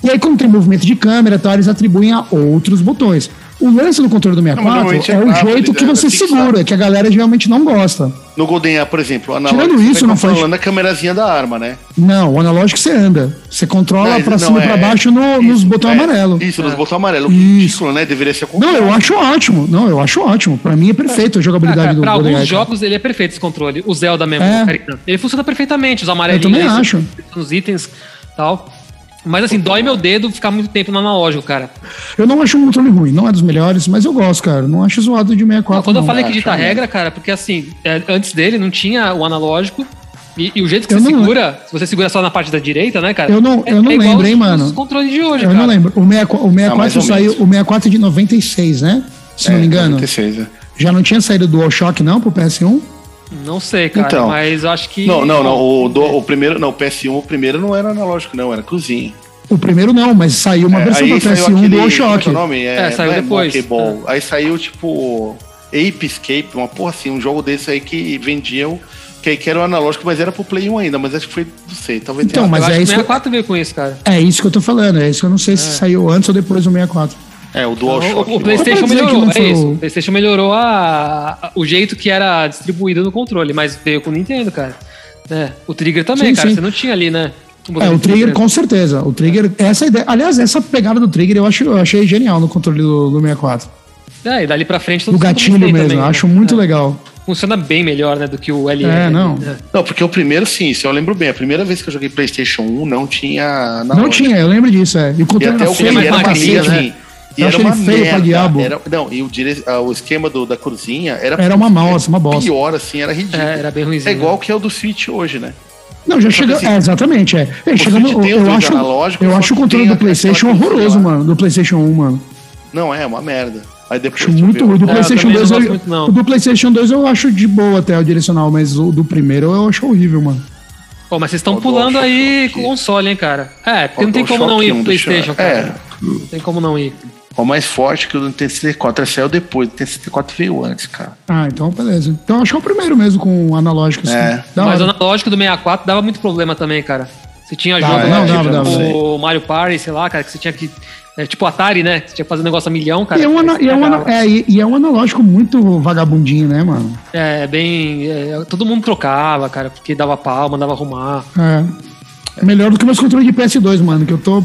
E aí, como tem movimento de câmera, e tal, eles atribuem a outros botões. O lance do controle do Não, 64 normalmente é, é o jeito que é você fixado. segura, que a galera geralmente não gosta. No GoldenEye, por exemplo, o analógico, Tirando você isso, vai não faz- controlando a câmerazinha da arma, né? Não, o analógico você anda. Você controla não, cima e é- para baixo no- nos isso, botões é, amarelos. Isso, nos botões amarelos. Isso. Ridículo, né? Deveria ser o Não, eu acho ótimo. Não, eu acho ótimo. Para mim é perfeito a Ah, jogabilidade cara, do pra GoldenEye. alguns cara. jogos ele é perfeito esse controle. O Zelda mesmo, É. Ele funciona perfeitamente, os amarelinhos. Eu também aí, acho. Os itens e tal. Mas assim, dói meu dedo ficar muito tempo no analógico, cara. Eu não acho um controle ruim, não é dos melhores, mas eu gosto, cara. Não acho zoado de 64. Não, quando eu não. falei que dita regra, cara, porque assim, é, antes dele não tinha o analógico. E, e o jeito que Eu você não- segura, se você segura só na parte da direita, né, cara? Eu não- eu não igual lembro, os- hein, mano? Os controles de hoje, Eu cara. não lembro. O 64, o 64 Ah, mais ou saiu. menos. O 64 é de 96, né? Se não É, me engano. 96, é. Já não tinha saído do DualShock, não, pro PS1? Não sei, cara, Então. mas eu acho que. Não, não, não. O, do- o primeiro, não, o PS1, o primeiro não era analógico, não, era cruzinho. O primeiro não, mas saiu uma É, versão aí saiu PS1 do aquele, é DualShock. que é o nome? É, É, saiu não depois. Ball. Aí saiu, tipo, Ape Escape, uma porra assim, um jogo desse aí que vendiam, que, que era o analógico, mas era pro Play 1 ainda, mas acho que foi, não sei, talvez Então, tenha- mas eu acho é que o isso que- 64 veio com isso, cara. É isso que eu tô falando. É isso que eu não sei se saiu antes ou depois do 64. É, o O, DualShock. o PlayStation dizer que melhorou, é isso. o- O PlayStation melhorou a, a- o jeito que era distribuído no controle, mas veio com o Nintendo, cara. É, o Trigger também, Sim, cara. sim. Você não tinha ali, né? Um É, o Trigger, com certeza. O Trigger, essa ideia. Aliás, essa pegada do Trigger eu, acho, eu achei genial no controle do, do 64. É, e dali pra frente O gatilho mesmo, também, eu né? acho muito É. legal. Funciona bem melhor, né, do que o LL. É, não. É. Não, porque o primeiro, sim, isso eu lembro bem. A primeira vez que eu joguei PlayStation 1 não tinha. Não tinha, eu lembro disso, é. E o E controle até era o feio, mais era pra magrinho, cacete. assim. E Eu era acho uma ele feio pra merda. diabo. Era, não, e o, dire... ah, o esquema do, da cruzinha era. Era uma moça, uma bosta. Pior, assim, era ridículo. É, era bem ruimzinho. É igual que é o do Switch hoje, né? Não, já chega. assim, É, exatamente, é. É, chegando, eu, dois acho, eu acho o controle do PlayStation horroroso, mano. Do PlayStation 1, mano. Não é, é uma merda. Aí depois Acho muito ruim. Do É, eu PlayStation também não 2, gosto eu, muito, o do PlayStation 2 eu acho de boa até o direcional, mas o do primeiro eu acho horrível, mano. Pô, mas vocês estão pulando aí aqui. console, hein, cara? É, porque Ó, não tem como não ir pro 1, deixa eu- PlayStation, cara. É. Não tem como não ir. O mais forte que o Nintendo 64 Ele saiu depois. O Nintendo 64 veio antes, cara. Ah, então beleza. Então acho que é o primeiro mesmo com o analógico. Assim. É. Da Mas o hora. analógico do 64 dava muito problema também, cara. Você tinha Dava, jogo não, lá, dava, tipo, dava, o Mario Party, sei lá, cara, que você tinha que. É, tipo Atari, né? Que você tinha que fazer um negócio a milhão, cara. E é, um, ana- e, é um, é, e- e é um analógico muito vagabundinho, né, mano? É, bem. é, todo mundo trocava, cara, porque dava pau, mandava arrumar. É. Melhor do que meus controles de PS2, mano. Que eu tô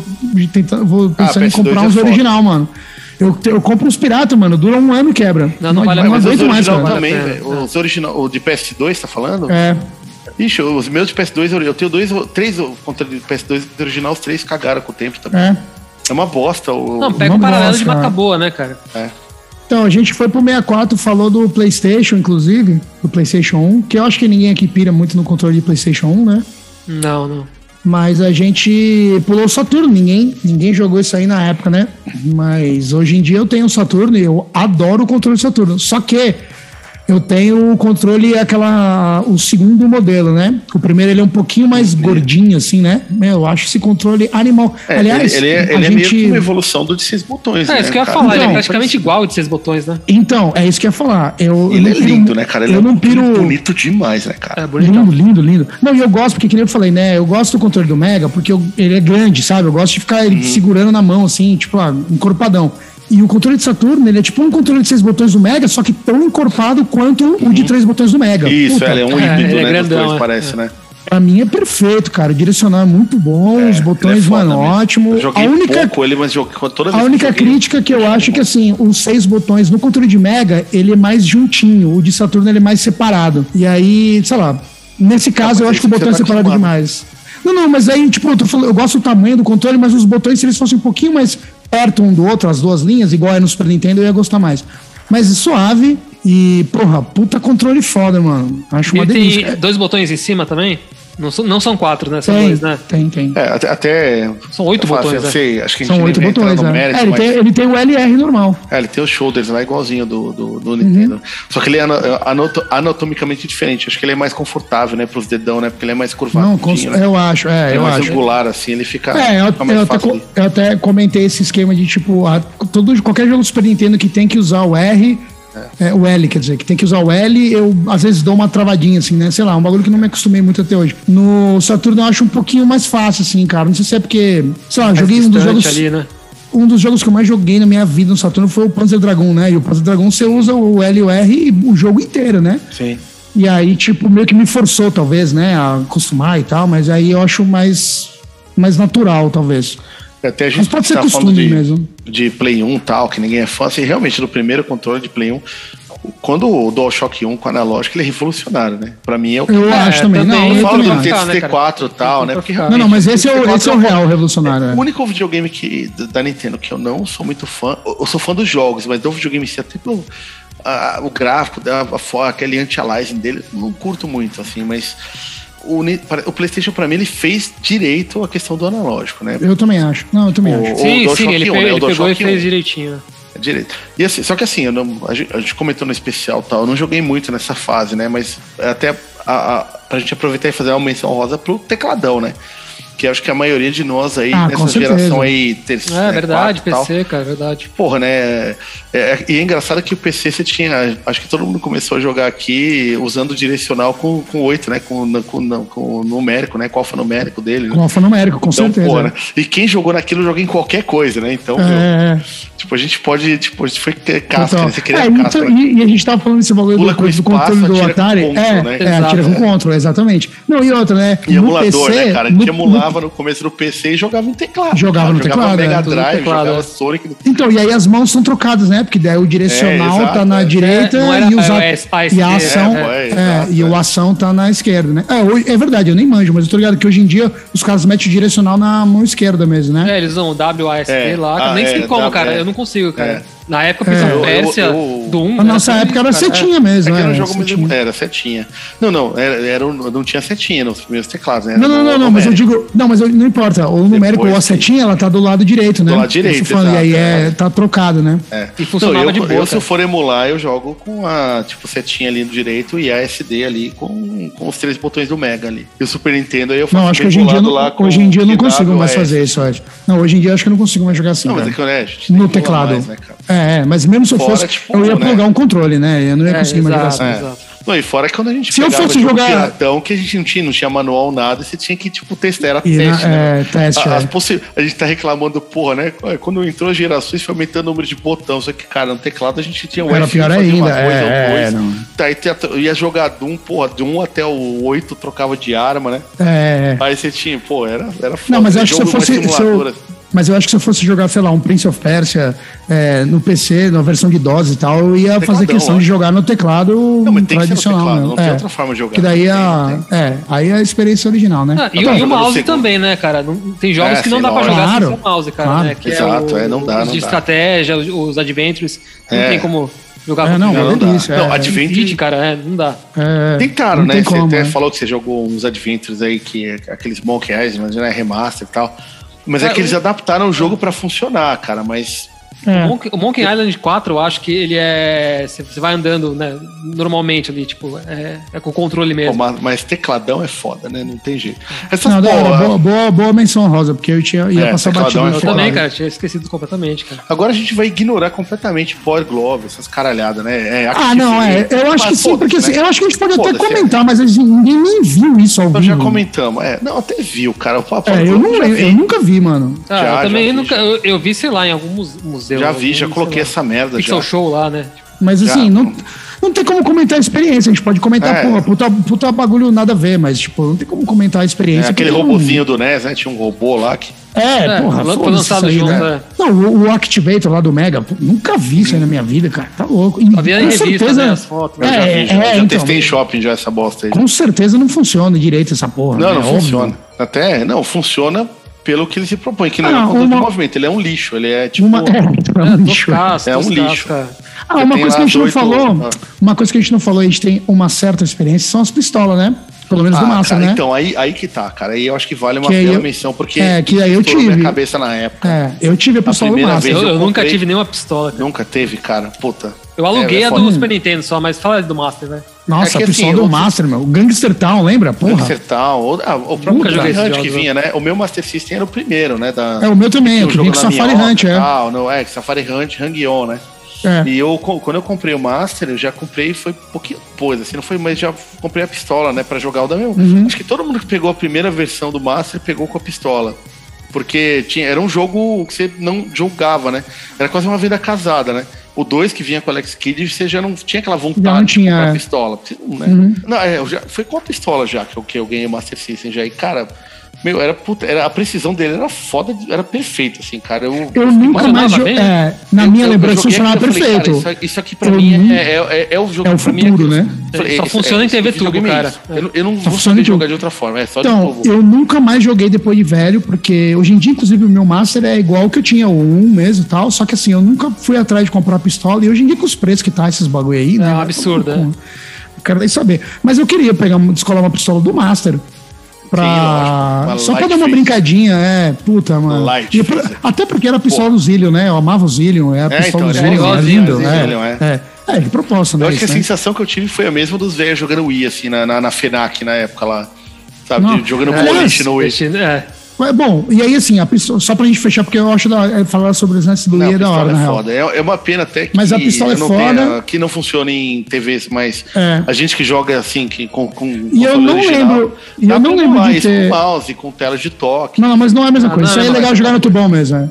tentando, vou pensando em PS2 comprar é uns foda. original, mano. Eu, eu compro uns pirata, mano. Dura um ano e quebra. Não, não vale não pena. Mas os aguento mais, cara. também, Vale velho. Os original, o de PS2, tá falando? É. Ixi, os meus de PS2, eu tenho dois, três controles de PS2 original, os três cagaram com o tempo também. É. É uma bosta. O... Não, pega Não um paralelo de marca boa, né, cara? Então, a gente foi pro 64, falou do PlayStation, inclusive, do PlayStation 1, que eu acho que ninguém aqui pira muito no controle de PlayStation 1, né? Não, não. Mas a gente pulou o Saturno, ninguém, ninguém jogou isso aí na época, né? Mas hoje em dia eu tenho o Saturno e eu adoro o controle do Saturno. Só que eu tenho o controle, aquela. o segundo modelo, né? O primeiro ele é um pouquinho mais gordinho, assim, né? Meu, eu acho esse controle animal. É, Aliás, ele, ele é, a ele é meio que uma evolução do de seis botões, É, né? isso que eu ia cara? falar, ele é Então, praticamente igual de seis botões, né? Então, é isso que eu ia falar. Eu, eu Ele não é piro- lindo, né, cara? Ele eu é não piro. bonito demais, né, cara? É bonitão. Lindo, lindo, lindo. Não, e eu gosto, porque que nem eu falei, né? Eu gosto do controle do Mega, porque eu- ele é grande, sabe? Eu gosto de ficar Uhum. ele segurando na mão, assim, tipo, ah, encorpadão. E o controle de Saturno, ele é tipo um controle de seis botões do Mega, só que tão encorpado quanto o de três botões do Mega. Uhum. Isso, Puta, ele é um é, híbrido, é né? grandão, dois, é. parece, né? Pra mim é perfeito, cara. O direcional é muito bom, É, os ele botões, é mano, mesmo. ótimo. Eu joguei a única, pouco ele, mas joguei toda a única joguei, crítica que eu acho é que, assim, os seis botões no controle de Mega, ele é mais juntinho. O de Saturno, ele é mais separado. E aí, sei lá, nesse caso, eu acho que o botão é tá separado acostumado. demais. Não, não, mas aí, tipo, eu, tô falando, eu gosto do tamanho do controle, mas os botões, se eles fossem um pouquinho mais perto um do outro, as duas linhas, igual é no Super Nintendo, eu ia gostar mais. Mas suave e, porra, puta controle foda, mano. Acho uma Ele delícia. tem dois botões em cima também? Não são, não são quatro, né? São Tem, dois, né? tem, tem. É, até, até- São oito botões, assim, eu né? sei, acho que a gente São oito botões, no né? mérito, É, ele, mas- tem, ele tem o LR normal. É, ele tem os shoulders lá igualzinho do, do, do Uhum. Nintendo. Só que ele é ano- anoto- anatomicamente diferente. Acho que ele é mais confortável, né, pros dedão, né? Porque ele é mais curvado. Não, cons- né? eu acho, é, Ele é eu mais acho. angular, assim, ele fica, É, eu, fica mais eu até, eu até comentei esse esquema de tipo, a, todo, qualquer jogo do Super Nintendo que tem que usar o R, é, o L, quer dizer, que tem que usar o L, eu às vezes dou uma travadinha, assim, né? Sei lá, um bagulho que não me acostumei muito até hoje. No Saturno eu acho um pouquinho mais fácil, assim, cara. Não sei se é porque, sei lá, joguei um dos jogos. ali, né? Um dos jogos que eu mais joguei na minha vida no Saturno foi o Panzer Dragon, né? E o Panzer Dragon você usa o L e o R o jogo inteiro, né? Sim. E aí, tipo, meio que me forçou, talvez, né, a acostumar e tal, mas aí eu acho mais, mais natural, talvez. Até a gente Mas pode ser tá falando de, mesmo. de Play 1 e tal, que ninguém é fã. Assim, realmente, no primeiro controle de Play 1, quando o DualShock 1 com analógico, ele é revolucionário, né? Pra mim é o que Eu É, acho também. também. Não, Eu eu falo do acho. Ficar, né, TT4 e tal, né? Porque Não, Não, mas esse é o, TT4 esse é o real revolucionário. O é. único videogame que, da Nintendo que eu não sou muito fã, eu sou fã dos jogos, mas do videogame em si, até pelo a- o gráfico, a, fo- aquele anti-aliasing dele, não curto muito, assim, mas o, o PlayStation, pra mim, ele fez direito a questão do analógico, né? Eu também acho. Não, eu também O- acho. o Sim, sim, ele, 1, pe- né? O ele pegou e DualShock 1. fez direitinho. É direito. E assim, só que assim, eu não- a, gente, a gente comentou no especial tal, eu não joguei muito nessa fase, né? Mas até a, a, pra gente aproveitar e fazer uma menção rosa pro tecladão, né? Que acho que a maioria de nós aí, Ah, nessa geração aí, terceira. É verdade, quarta e tal, PC, cara, verdade. Porra, né? É, é- e é engraçado que o PC você tinha. Acho que todo mundo começou a jogar aqui usando o direcional com, com 8, né? Com, com, não, com o numérico, né? Com o alfanumérico dele. né? Com alfanumérico, com Então, certeza. porra, né? E quem jogou naquilo joga em qualquer coisa, né? Então, meu, É, é. Tipo, a gente pode. Tipo, a gente foi ter casca, Total. né? Você queria É, casca. então, né? e, e a gente tava falando desse bagulho do, do espaço, controle do Atari. control, é, né? é, atira com é. control, exatamente. Não, e outra, né? E no emulador, PC, né, cara? A no- gente emulava no começo do PC e jogava no teclado. Jogava cara. no teclado, Mega é, no Drive, teclado, jogava é. Sonic. no- Então, e aí as mãos são trocadas, né? Porque daí o direcional É, exato, tá na é. direita É, era- e, os é, a- e a esquerda, ação. é, É, exato, e o ação tá na esquerda, né? É, é verdade, eu nem manjo, mas eu tô ligado que hoje em dia os caras metem o direcional na mão esquerda mesmo, né? É, eles usam o WASD lá, ah, nem sei como, cara. Eu não consigo, cara. É. Na época, Prince É. of Persia, Eu- eu- do 1. Na nossa época era setinha mesmo, É era né? um jogo de... Era setinha. Não, não, era, era não tinha setinha nos primeiros teclados, né? Não, não, não, não, mas eu digo. Não, mas eu- não importa. O numérico ou a setinha, ela tá do lado direito, né? Do lado direito, Eu E aí é, é. tá trocado, né? É. E funcionava Não, eu, de boa, eu, se eu for emular, eu jogo com a tipo setinha ali no direito e a SD ali com, com os três botões do Mega ali. E o Super Nintendo aí eu faço Não, acho que hoje em dia, eu não, lá com hoje em dia eu não consigo mais fazer isso, eu acho. Não, hoje em dia eu acho que eu não consigo mais jogar assim. Não, mas é que né, no teclado. mais, né, cara? é, é, mas mesmo se eu Fora, fosse, tipo, eu ia né? plugar um controle, né? Eu não ia É, conseguir mais jogar assim. exato, É. exato. Não, e fora que quando a gente Se eu fosse jogo jogar- piratão, que a gente não tinha, não tinha manual, nada, você tinha que, tipo, testar, era E na- teste, né? é, teste, A, as é. possi- a gente tá reclamando, porra, né? Quando entrou gerações, foi aumentando o número de botão. Só que, cara, no teclado a gente tinha o Era F pior ainda, coisa é, ou é, dois. não. Daí te- ia jogar de um, porra, de um até o 8 trocava de arma, né? É. Aí você tinha, pô, era, era foda. Não, mas acho que se eu mais fosse. se eu-. Mas eu acho que se eu fosse jogar, sei lá, um Prince of Persia é, no PC, na versão de DOS e tal, eu ia Tecladão, fazer questão de lógico. jogar no teclado Não, mas tem que ser no tradicional. teclado, né? não tem É. outra forma de jogar. Que daí Não a. tem, não tem. É, aí é a experiência original, né? Ah, e, o- tava e o mouse segundo. também, né, cara? Não- tem jogos É, que não dá pra jogar Claro. sem o mouse, cara. Claro. Né? Que Exato, o- é, não dá, Os não de dá. estratégia, os, os adventures, não É. tem como jogar É, com não, o é Não, dá. delícia. Não, é, Adventure- cara, é, não dá. é, Tem caro, não né? tem Você como, até é. falou que você jogou uns Adventures aí, que é aqueles Monkey Island, né? Remaster e tal. Mas é, que eles adaptaram o jogo pra funcionar, cara. Mas É. O, Monkey, o Monkey Island 4, eu acho que ele é. Você vai andando, né? Normalmente ali, tipo, é, é com o controle Pô, mesmo. mas, mas tecladão é foda, né? Não tem jeito. Essas Não, porra- boa, boa, boa menção rosa, porque eu tinha, ia É, passar batido é Eu também, cara, tinha esquecido completamente, cara. Agora a gente vai ignorar completamente Power Glove, essas caralhadas, né? É, Ah, não, é. Eu acho que sim, porque assim, né? eu acho que a gente pode até Foda-se, comentar, mas assim, ninguém nem viu isso ao Nós já vivo. comentamos. É, não, até viu, cara. O Power É, eu, Glove não, já eu, vi. eu nunca vi, mano. Ah, Já, eu também vi, nunca. Eu, eu vi, sei lá, em algum muse- museu. Já vi, já coloquei essa merda Pixel já. Show lá, né? Mas Já, assim, não, não. não tem como comentar a experiência. A gente pode comentar, É. porra, puta, puta bagulho nada a ver, mas, tipo, não tem como comentar a É, experiência. aquele porque não- robozinho do NES, né? Tinha um robô lá que. É, É, porra, foi lançado aí, junto, né? é. Não, o, o Activator lá do Mega, pô, nunca vi isso aí na minha vida, cara. Tá louco. E, Só via em revista, né, as fotos. Eu já É, vi, já, é, já então, testei em shopping já essa bosta aí. Com certeza não funciona direito essa porra. Não, né? não funciona. Até, não, funciona pelo que ele se propõe, que não é Ah, um controle de uma- movimento, ele é um lixo, ele é tipo. Uma, é, é um É, lixo. É um lixo. Ah, uma coisa que a gente não falou, ah. uma coisa que a gente não falou, a gente tem uma certa experiência, são as pistolas, né? Pelo menos do Ah, Master, cara, né? Então, aí, aí que tá, cara. Aí eu acho que vale uma Que aí bela eu- menção, porque é, que aí eu tive. minha cabeça na época. É, eu tive a pistola do primeira Master. vez Eu, eu eu nunca tive nenhuma pistola, cara. Nunca teve, cara. Puta. Eu aluguei É, é a do Super Nintendo só, mas fala do Master, né? Nossa, É que a pistola assim, do Master, meu. O Gangster Town, lembra? Porra. Gangster Town, ou, ah, o próprio esse Hunt que vinha, né? O meu Master System era o primeiro, né? Da, É o meu também, o que vinha com Safari Hunt, é. tal, não, é, Safari Hunt, Hang-On, né? É. E eu, quando eu comprei o Master, eu já comprei, foi um pouquinho depois, assim, não foi, mas já comprei a pistola, né, pra jogar o da meu. Uhum. Acho que todo mundo que pegou a primeira versão do Master pegou com a pistola. Porque tinha, era um jogo que você não jogava, né? Era quase uma vida casada, né? O 2 que vinha com o Alex Kidd, você já não tinha aquela vontade não de tinha, comprar é. a pistola. Você não, né? Uhum. Não, é, eu já, foi com a pistola já que eu, que eu ganhei o Master System já. E, cara, meu, era, puta, era a precisão dele era foda, era perfeito, assim, cara. Eu, Eu nunca mais. jo- bem, É, na eu- minha eu- lembrança funcionava falei, perfeito. cara, isso, isso aqui pra Eu mim é, é, é, é o jogo é o mim futuro, aquilo. né? Falei, Só funciona em TV tubo, é cara. Eu, não- eu não Só vou funciona saber jogar de outra forma. É só de Então, eu nunca mais joguei depois de velho, porque hoje em dia, inclusive, o meu Master é igual que eu tinha, o 1 mesmo e tal. Só que assim, eu nunca fui atrás de comprar pistola. E hoje em dia, com os preços que tá esses bagulho aí, né? um absurdo, é. eu quero nem saber. Mas eu queria pegar, descolar uma pistola do Master. Pra... Uma Só pra dar uma freeze. brincadinha, é, puta, mano. Light E pra- até porque era pistola do Zillion, né? Eu amava o Zillion, é a É, pistola então, do era Zillion, é igualzinho, lindo. o É, é. é. é, de propósito, né? Eu acho que a né? sensação que eu tive foi a mesma dos velhos jogando Wii, assim, na, na, na FENAC na época lá. Sabe? Não. jogando Aliás, boliche no Wii. É. É, Bom, e aí assim, a pistola, só pra gente fechar, porque eu acho da, é, falar sobre os lances do a é da hora, na é real. foda. É, é uma pena até que Mas a pistola é foda. tenha- que não funciona em TVs, mas É. a gente que joga assim, que, com, com E eu não lembro- e eu não lembro de ter- Com mouse, com tela de toque. Não, mas não é a mesma Ah, coisa. não, Isso aí é não, legal é. jogar no tubão mesmo. É.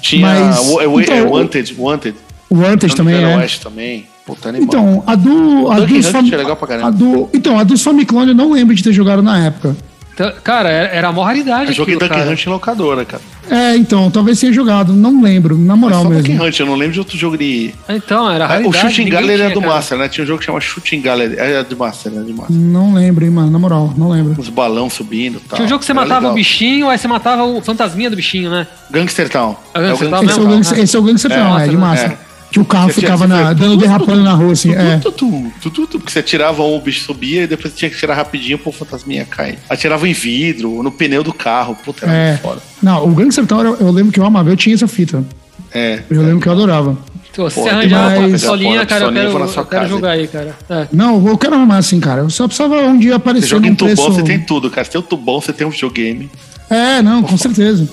Tinha Mas, o, o, então, é, o- Wanted, Wanted. O Wanted também é. Oeste também. Puta. Então, a do. A dos Hunt Fam- é legal pra caramba. a do, então, a dos Famiclone eu não lembro de ter jogado na época. Então, cara, era, era a maior raridade. eu joguei aquilo, Duck cara. Hunt em locadora, cara. É, então, talvez tenha jogado, não lembro, na moral Só mesmo. Duck Hunt, eu não lembro de outro jogo de. Então, era Ah, o raridade, Shooting ninguém Gallery é tinha, do cara. Master, né? Tinha um jogo que chama Shooting Gallery. É do Master, né? De Master. Não lembro, hein, mano, na moral, não lembro. Os balão subindo e tal. Tinha um jogo que você Era matava legal. o bichinho, aí você matava o fantasminha do bichinho, né? Gangster Town. É o Gangster o Town Esse é o? Gangster, esse é o Gangster É, Town, é, massa, de né? É. Que o carro Você ficava tinha- na, você- dando derrapando na rua, assim. É. Tu, tu, tu, tu, tu, porque você atirava um, o bicho subia e depois você tinha que tirar rapidinho pro fantasminha cair. Atirava em vidro, no pneu do carro. Puta, era É. muito foda. Não, o Gangster Town eu, eu lembro que eu amava, eu tinha essa fita. É. Eu lembro que eu adorava. Se você arranjar uma mas- pistolinha, cara, eu quero, eu quero jogar aí, cara. É. Não, eu quero arrumar assim, cara. Eu só precisava um dia Você aparecer joga num em tubão, preço... você tem tudo, cara. Você tem o tubão, você tem um videogame. É, não, com certeza.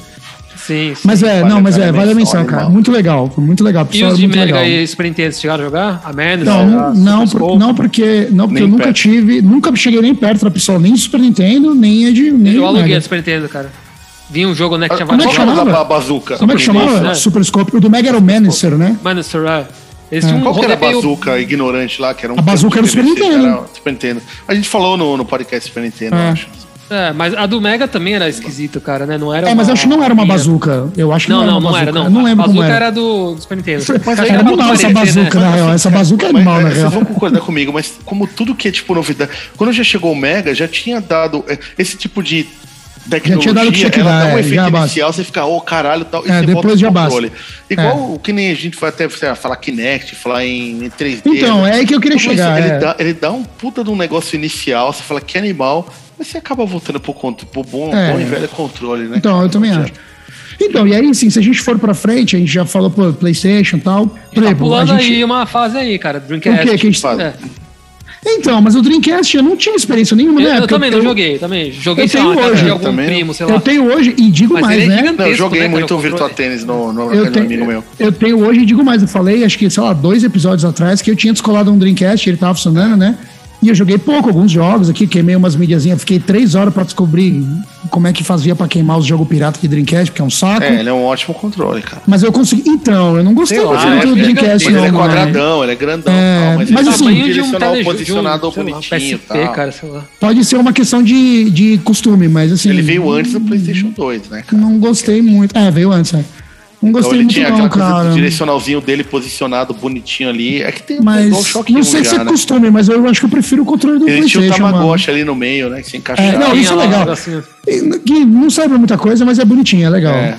Sim, sim. Mas é, vale- não, mas vale é, a vale a menção, cara. animal. Muito legal, muito legal. E os de muito Mega legal. e Super Nintendo, chegaram a jogar? A Madness? Não, não, por- não porque, não, porque Nem eu nunca perto. tive, nunca cheguei nem perto da pessoa, nem de Super Nintendo, nem a de. Nem Eu de aluguei Mega. a Super Nintendo, cara. Vinha um jogo, né, que tinha Como é que Qual que chamava? bazuca? Como é que chamava? né? Super Scope. O do Mega era o Manister, né? Manister, é. Esse tinha um Qual que era a bazuca ignorante lá? Que era um A bazuca era o Super Nintendo. era Super Nintendo. A gente falou no, no podcast Super Nintendo, É. eu acho. É, mas a do Mega também era esquisita, cara, né? Não era É, mas eu acho que não era uma bazuca. Eu acho que Não, não, não, era uma não era, bazuca. não. Eu não lembro a como bazuca era. era do do Super Nintendo. Mas Era animal essa bazuca, né? na real. Essa bazuca é animal, na Mas, real. Vocês vão concordar comigo, mas como tudo que é tipo novidade. Quando já chegou o Mega, já tinha dado é, esse tipo de tecnologia. tinha dado o que tinha que ela dá um é, efeito já inicial, você fica, ô caralho tal, e É, você depois volta já basta. controle. Igual o que nem a gente vai até sei lá, falar Kinect, falar em, em 3D. Então, né? é aí que eu queria Como chegar, isso, é. ele, dá, ele dá um puta de um negócio inicial, você fala que animal, mas você acaba voltando pro, contro- pro bom, É. bom e velho controle, né? Então, eu também acho. Então, e aí, assim, se a gente for pra frente, a gente já falou, pô, PlayStation e tal. Por Tá pulando gente. aí uma fase aí, cara. Dreamcast. O que que a gente? É. Então, mas o Dreamcast eu não tinha experiência nenhuma, Eu, né? eu Porque também não joguei, também. Joguei, eu lá, tenho casa hoje algum também. primo, sei lá. Eu tenho hoje, e digo Mas mais, ele é né? Não, eu joguei né, muito o Virtua. Tênis no, no, Eu tenho, meu. eu tenho hoje, e digo mais, eu falei, acho que, sei lá, dois episódios atrás, que eu tinha descolado um Dreamcast, ele tava funcionando, né? E eu joguei pouco, alguns jogos aqui, queimei umas mídiazinhas, fiquei três horas pra descobrir como é que fazia pra queimar os jogos pirata de Dreamcast, porque é um saco. É, ele é um ótimo controle, cara. Mas eu consegui. Então, eu não gostei lá, muito é do Dreamcast, Mas não. ele é mano. quadradão, ele é grandão, É, tal, mas, mas ele assim, um direcional posicionado um, sei lá, bonitinho PSP, tal. cara, sei lá. Pode ser uma questão de, de costume, mas assim. Ele veio antes do PlayStation 2, né, cara? Não gostei muito. É, veio antes, é. Não Então gostei ele muito, tinha não, aquela coisa cara. do direcionalzinho dele posicionado bonitinho ali. É que tem Mas igual o Shock não 1 sei já, se é né? costume, mas eu acho que eu prefiro o controle do Ele tinha o PlayStation. mano. Tamagotchi ali no meio, né? Que se encaixava. É, não, isso é Tinha lá um legal. E- Que não serve muita coisa, mas é bonitinho, é legal. É.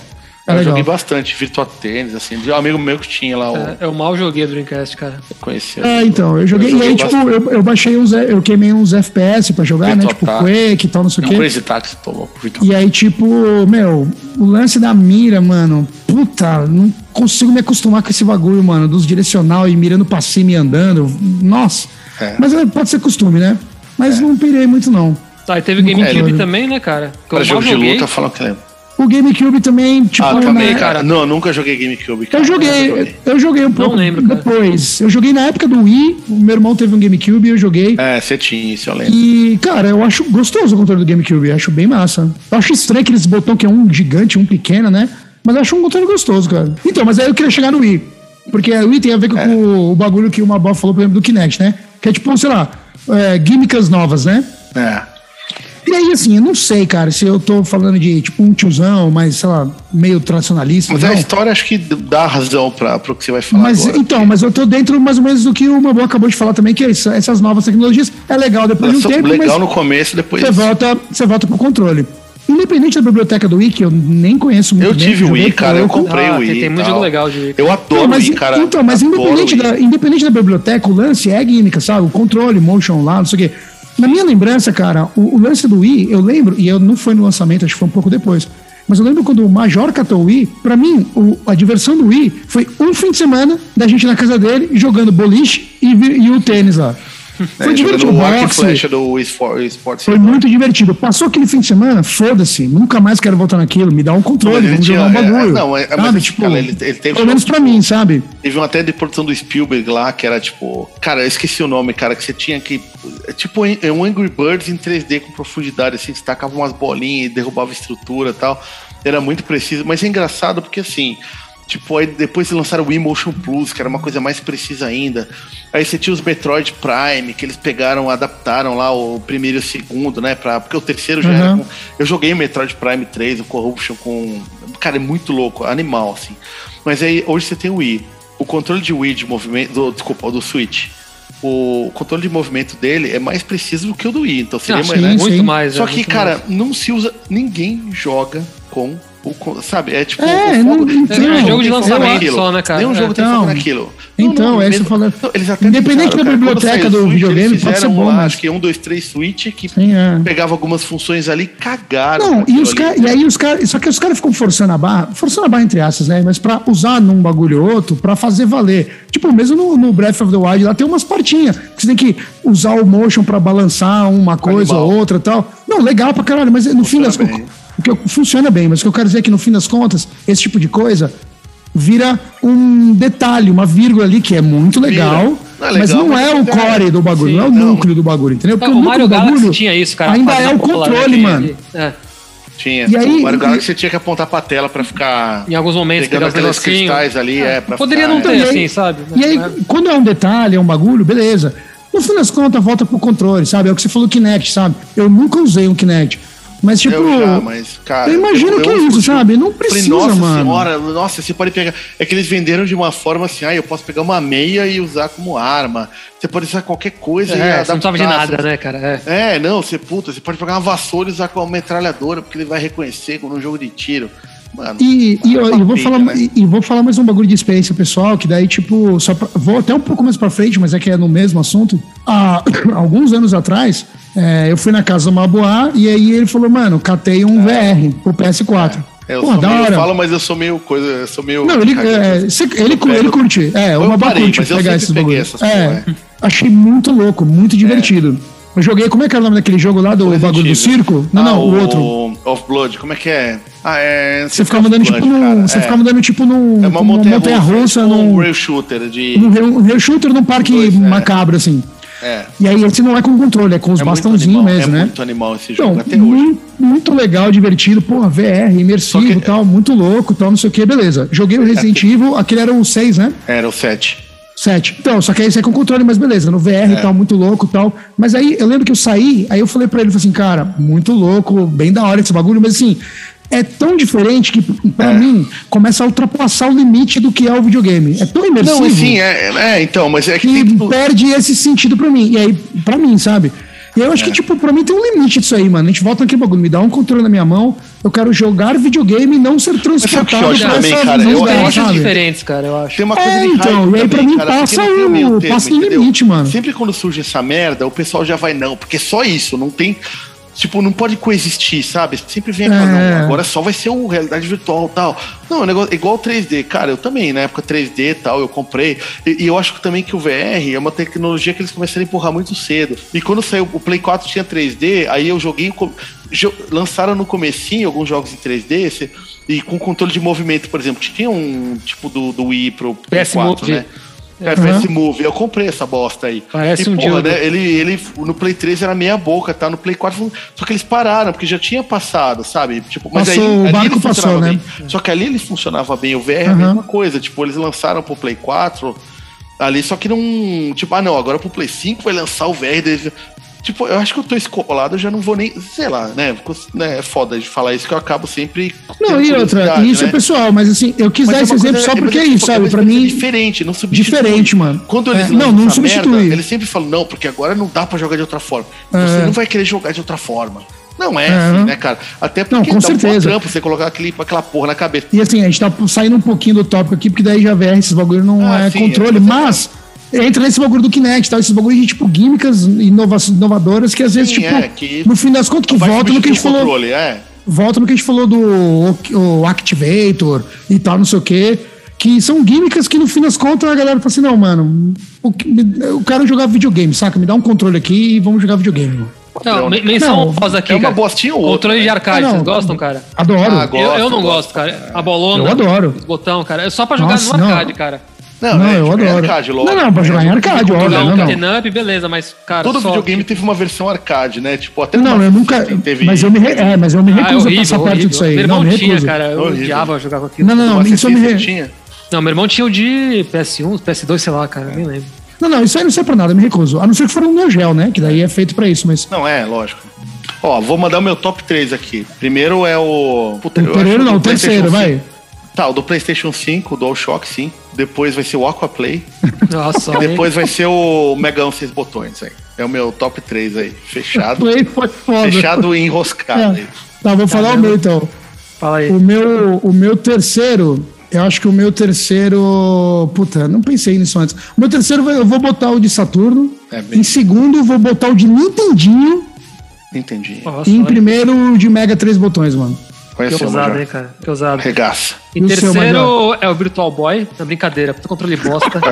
É eu legal. joguei bastante Virtua Tênis, assim. Um amigo meu que tinha lá, o É, eu mal joguei o Dreamcast, cara. conhecia. É, então, eu joguei. Eu e aí, joguei tipo, bastante. eu, eu baixei uns. Eu queimei uns FPS pra jogar, né? Virtua Tipo, Tá. Quake e tal, não sei o Não, quê. Crazy Taxi, tô louco. Virtua E aí, tipo, meu, o lance da mira, mano, puta, não consigo me acostumar com esse bagulho, mano, dos direcional e mirando pra cima e andando. Nossa. É. Mas é, pode ser costume, né? Mas não pirei muito, não. Tá, e teve GameCube controle. também, né, cara? Que Para eu jogo de joguei. luta, falam que lembra. O GameCube também, tipo. Ah, também, né, cara. Não, eu nunca joguei GameCube. Cara. Eu joguei, Nunca eu joguei um pouco lembro, cara. depois. Eu joguei na época do Wii, o meu irmão teve um GameCube e eu joguei. É, você tinha isso, eu lembro. E, cara, eu acho gostoso o controle do GameCube, eu acho bem massa. Eu acho estranho aqueles botão que é um gigante, um pequeno, né? Mas eu acho um controle gostoso, cara. Então, mas aí eu queria chegar no Wii. Porque o Wii tem a ver com, É. com o bagulho que o Mabó falou, por exemplo, do Kinect, né? Que é tipo, sei lá, é, gimmicks novas, né? É. E aí, assim, eu não sei, cara, se eu tô falando de, tipo, um tiozão, mas, sei lá, meio tradicionalista. Mas não. a história acho que dá razão pra, pro que você vai falar Mas agora. então, mas eu tô dentro mais ou menos do que o Mabó acabou de falar também, que é essa- essas novas tecnologias é legal depois de um tempo, legal mas no começo, depois... você volta, você volta pro controle. Independente da biblioteca do Wii, que eu nem conheço muito Eu bem, tive o pra cara, eu comprei Ah, o Wii. tem muito jogo legal de Wii. Eu Não, adoro mas, o Wii, cara. então, mas independente o da, independente da biblioteca, o lance é gimmick, sabe? O controle, motion lá, não sei o quê. Na minha lembrança, cara, o, o lance do Wii, eu lembro, e eu não foi no lançamento, acho que foi um pouco depois. Mas eu lembro quando o Major catou o Wii, pra mim, o- a diversão do Wii foi um fim de semana da gente na casa dele jogando boliche e, e o tênis lá. Foi É, divertido. jogando o arco e boxe, do Sport-. Foi muito divertido. Passou aquele fim de semana, foda-se, nunca mais quero voltar naquilo, me dá um controle, vamos jogar um é, bagulho. não, é- sabe? Tipo, cara, ele- ele teve pelo menos pra tipo- mim, sabe? Teve um até de produção do Spielberg lá, que era tipo. Cara, eu esqueci o nome, cara, que você tinha que. é Tipo é um Angry Birds em 3D com profundidade, assim, você tacava umas bolinhas e derrubava estrutura e tal. Era muito preciso, mas é engraçado porque assim. Tipo, aí depois lançaram o Emotion Plus, que era uma coisa mais precisa ainda. Aí você tinha os Metroid Prime, que eles pegaram, adaptaram lá o primeiro e o segundo, né? Pra, porque o terceiro já Uhum. era. Com, eu joguei o Metroid Prime 3, o Corruption com. Cara, é muito louco, animal, assim. Mas aí hoje você tem o Wii. O controle de Wii de movimento. Do, desculpa, do Switch. O controle de movimento dele é mais preciso do que o do Wii. Então seria Ah, mais. sim, né? muito sim. mais. Só é, que, cara, mais. não se usa. Ninguém joga com Sabe? É tipo. É, não- então, nenhum jogo de tem lançamento naquilo. só, né, cara? Nenhum É. jogo tem Então, fogo naquilo. então, é isso falando. Independente da biblioteca do videogame, pode ser bom, mas- Acho que um, dois, três Switch que é. pegava algumas funções ali, cagaram. Não, e, os cara, e aí os caras. Só que os caras ficam forçando a barra, forçando a barra entre aspas, né? Mas pra usar num bagulho ou outro, pra fazer valer. Tipo, mesmo no, no Breath of the Wild, lá tem umas partinhas. Que você tem que usar o motion pra balançar uma coisa ou outra e tal. Não, legal pra caralho, mas no fim das contas. Que funciona bem, mas o que eu quero dizer é que no fim das contas, esse tipo de coisa vira um detalhe, uma vírgula ali que é muito legal, Vira. Não é mas legal, não mas é é o core do bagulho, Sim, não é o não. núcleo do bagulho, entendeu? Porque Não, o o Mario núcleo do Galaxy bagulho tinha isso, cara. ainda é o controle, mano. É. Tinha. E aí- o Mario e- Galaxy você tinha que apontar pra tela pra ficar. Em alguns momentos, Pegando aqueles negocinhos. cristais ali, é, pra Poderia ficar, não é. ter, aí- assim, sabe? E aí, É. quando é um detalhe, é um bagulho, beleza. No fim das contas, volta pro controle, sabe? É o que você falou Kinect, sabe? Eu nunca usei um Kinect. Mas, tipo. eu já, mas, cara. eu imagino que é isso, sabe? Não precisa, nossa mano. senhora, nossa, você pode pegar. É que eles venderam de uma forma assim, ah, eu posso pegar uma meia e usar como arma. Você pode usar qualquer coisa e É, você não adaptar. precisava de nada, Você- né, cara? É. É, não, você puta, você pode pegar uma vassoura e usar com uma metralhadora, porque ele vai reconhecer como um jogo de tiro. Mano, E, e eu, é uma eu vou falar, né? e, e vou falar mais um bagulho de experiência pessoal, que daí, tipo, só pra- vou até um pouco mais pra frente, mas é que é no mesmo assunto. Há alguns anos atrás, é, eu fui na casa do Maboá e aí ele falou, mano, catei um VR pro PS4. É, eu, sou da meio, hora. eu falo, mas eu sou meio coisa, eu sou meio. Não, ele, é, cê- ele, pego- ele curte. É, Maboá parei, curte pegar esses bagulhos. É, porra, achei muito louco, muito divertido. Eu joguei, como é que era o nome daquele jogo lá do Resident bagulho do Evil. circo? Não, Ah, não, o, o outro. Off Blood, como é que é? Ah, é. Você ficava andando tipo num. Você é. ficava andando tipo num. É uma montanha, montanha-russa, tipo num. um rail shooter de. Um rail- shooter num parque Dois, é. macabro, assim. É. E aí esse não é com controle, é com os É bastãozinhos mesmo, é né? muito animal esse Então, jogo até hoje. muito, legal, divertido, porra, VR, imersivo e tal, muito louco tal, não sei o que, beleza. Joguei o Resident Evil, aquele era o 6, né? Era o 7. 7. Então, só que aí esse é com controle, mas beleza, no VR e É. tal, muito louco e tal. Mas aí eu lembro que eu saí, aí eu falei pra ele, falei assim, cara, muito louco, bem da hora esse bagulho, mas assim, é tão diferente que pra É. mim começa a ultrapassar o limite do que é o videogame. É tão imersivo Não, enfim, é, é, então, mas é que que tem tudo. perde esse sentido pra mim. E aí, pra mim, sabe? E eu acho É. que, tipo, pra mim tem um limite disso aí, mano. A gente volta naquele bagulho, me dá um controle na minha mão, eu quero jogar videogame e não ser sabe o que eu transportado acho pra também, essa cara? Eu- acho diferentes, cara, eu acho. Tem uma coisa É, de então, e aí pra mim cara, passa o- passa limite, mano. Sempre quando surge essa merda, o pessoal já vai, não, porque só isso, não tem. Tipo, não pode coexistir, sabe? Sempre vem aquela, É. não, agora só vai ser o realidade virtual e tal. Não, é um negócio igual o 3D. Cara, eu também, na época 3D e tal, eu comprei. E, e eu acho que também que o VR é uma tecnologia que eles começaram a empurrar muito cedo. E quando saiu o Play 4 tinha 3D, aí eu joguei. jo- lançaram no comecinho alguns jogos em 3D, cê- e com controle de movimento, por exemplo. Tinha um tipo do, do Wii pro Play PS 4, Move. né? É, PS Move, eu comprei essa bosta aí. Parece e, um porra, né, ele, ele no Play 3 era meia boca, tá? No Play 4, só que eles pararam, porque já tinha passado, sabe? Tipo, mas Passou, aí, o ali barco passou, né? bem. Só que ali ele funcionava bem, o VR é a mesma coisa. Tipo, eles lançaram pro Play 4 ali, só que não. Tipo, ah, não, agora pro Play 5 vai lançar o VR. Tipo, eu acho que eu tô escolado, eu já não vou nem. Sei lá, né? né, É foda de falar isso que eu acabo sempre. Não, e outra, curiosidade, isso é né? pessoal, mas assim, eu quis Mas dar é esse exemplo coisa- só é, porque é isso, sabe? coisa Pra mim, Diferente, não substitui. diferente, mano. Quando eles É, não, não substitui. merda, eles sempre falam, não, porque agora não dá pra jogar de outra forma. Você É. não vai querer jogar de outra forma. Não é É. assim, né, cara? Até porque Não, com dá um certeza. trampo você colocar aquele, aquela porra na cabeça. E assim, a gente tá saindo um pouquinho do tópico aqui, porque daí já VR, esses bagulho não Ah, é sim, controle, é, mas entra nesse bagulho do Kinect, tal, esses bagulho de tipo químicas inova inovadoras que às vezes, Sim, tipo, é, que no fim das contas, que volta no que a gente o falou. controle, é. Volta no que a gente falou do o, o Activator e tal, não sei o quê. Que são químicas que no fim das contas a galera fala assim: não, mano, o eu quero jogar videogame, saca? Me dá um controle aqui e vamos jogar videogame. mano. Não, men- menção Não, honrosa aqui, é uma bostinha ou outra, Controle de né? arcade, Ah, não. vocês gostam, cara? Adoro. Ah, gosto. eu, eu não gosto. gosto, cara. A bolona. Eu adoro. Os botão, cara. É só pra jogar Nossa, no não. arcade, cara. Não, Não, é, eu em adoro. arcade, lógico. Não, não, pra jogar em arcade, Jogar olha, um não, não. beat'em up, beleza, mas, cara. Todo só videogame teve uma versão arcade, né? Tipo, até Não, no eu nunca. Teve. Mas eu me, re- é, mas eu me Ah, é recuso a horrível, passar perto horrível. disso aí. Meu irmão Não, me tinha, recuso. cara. Eu Horrível. odiava jogar com aquilo. Não, não, no não, isso eu me re... Não, meu irmão tinha o de PS1, PS2, sei lá, cara, nem lembro. Não, não, isso aí não serve pra nada, eu me recuso. A não ser que for um Neo Geo, né? Que daí é feito pra isso, mas. Não, é, lógico. Ó, vou mandar o meu top 3 aqui. Primeiro é o. Puta, O primeiro não, o terceiro, vai. 5. Tá, o do PlayStation 5, o DualShock, sim. Depois vai ser o Aquaplay. Nossa, e depois vai ser o Megão 6 botões, aí. É o meu top 3 aí. Fechado. Play foi foda. fechado e enroscado. É. Tá, vou falar o meu então. Fala aí. O meu, o meu terceiro, eu acho que o meu terceiro. Puta, não pensei nisso antes. O meu terceiro eu vou botar o de Saturno. É, Em segundo, eu vou botar o de Nintendinho. Entendi. Nossa, E em olha, primeiro, o de Mega três botões, mano. Olha que ousado, hein, cara. Que ousado. Regaça. E o terceiro é o Virtual Boy. Não, brincadeira, puta controle bosta.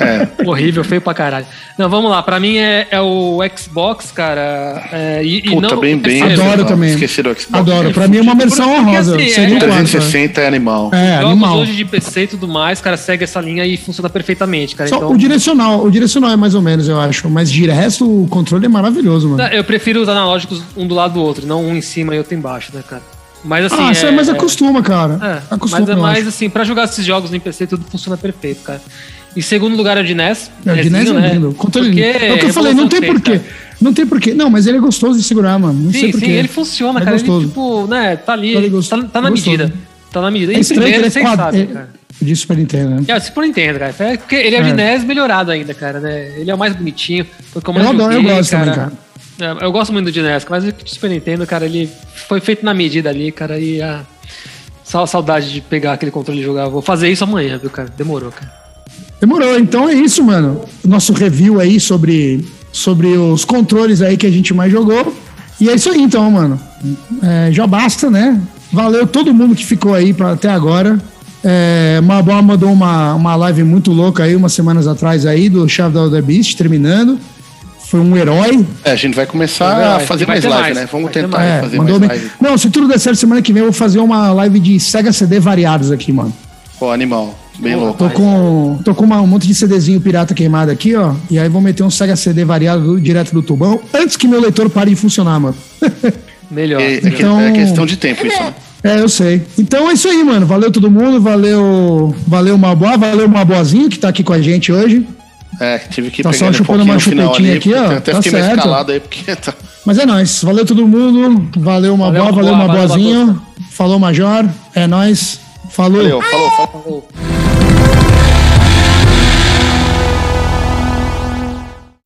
É, é. Horrível, feio pra caralho. Não, vamos lá. Pra mim é, é o Xbox, cara. É, e, e Puta, não bem, o bem. Adoro não, também. Esqueci do Xbox. Adoro. Pra mim é uma versão honrosa. assim, Seria é- um 4. 360 é animal. É, Jogos animal. hoje de PC e tudo mais, cara, segue essa linha e funciona perfeitamente, cara. Só então, o direcional, o direcional é mais ou menos, eu acho. Mas de resto, o controle é maravilhoso, mano. eu prefiro os analógicos um do lado do outro, não um em cima e outro embaixo, né, cara? Mas assim. ah, é, mas acostuma, cara. É, acostuma, mas é eu mais acho. assim, pra jogar esses jogos no PC tudo funciona perfeito, cara. Em segundo lugar é o de NES. É, o de NES é lindo. O controle é lindo. É o que eu falei, não tem porquê. Não tem porquê. Não, mas ele é gostoso de segurar, mano. Não sei Sim, porquê. sim, ele funciona, É cara. gostoso. Ele, tipo, né, tá ali, Ele é gostoso. tá, tá na Gostoso. medida. Tá na medida. É estranho que ele é quadro. sabem, é- cara. De Super Nintendo, né? É, Super Nintendo, cara. É porque ele é o de É. NES melhorado ainda, cara, né? Ele é o mais bonitinho. Foi como Eu adoro, eu gosto também, cara. É, eu gosto muito do de NES, mas o Super Nintendo, cara, ele foi feito na medida ali, cara, e a... Só saudade de pegar aquele controle e jogar. Vou fazer isso amanhã, viu, cara? Demorou, cara. Demorou. Então é isso, mano. Nosso review aí sobre, sobre os controles aí que a gente mais jogou. E é isso aí, então, mano. É, já basta, né? Valeu todo mundo que ficou aí pra, até agora. É, Mabó mandou uma, uma live muito louca aí, umas semanas atrás aí, do Shadow of the Beast, terminando. Foi um herói. É, a gente vai começar Vai, a fazer mais live, mais, né? Vamos vai ter tentar mais. É, fazer mais bem. live. Não, se tudo der certo, semana que vem eu vou fazer uma live de Sega CD variados aqui, mano. Pô, animal. Bem louco. Tô com, tô com uma- um monte de CDzinho pirata queimado aqui, ó. E aí vou meter um Sega CD variado do- direto do tubão antes que meu leitor pare de funcionar, mano. Melhor. É, é que- Então- é questão de tempo isso, né? É, eu sei. Então é isso aí, mano. Valeu todo mundo, valeu, valeu Maboa, valeu Maboazinho que tá aqui com a gente hoje. É, tive que Tá pegar só um chupando pouquinho uma no final chupetinha ali. aqui, ó. Até Tá fiquei meio certo. escalado aí, porque tá... Mas é nóis. Valeu todo mundo. Valeu Maboa, Valeu, valeu Maboa, valeu, Maboazinho. Falou Major. É nóis. Falou. Valeu, falou, falou. Falou.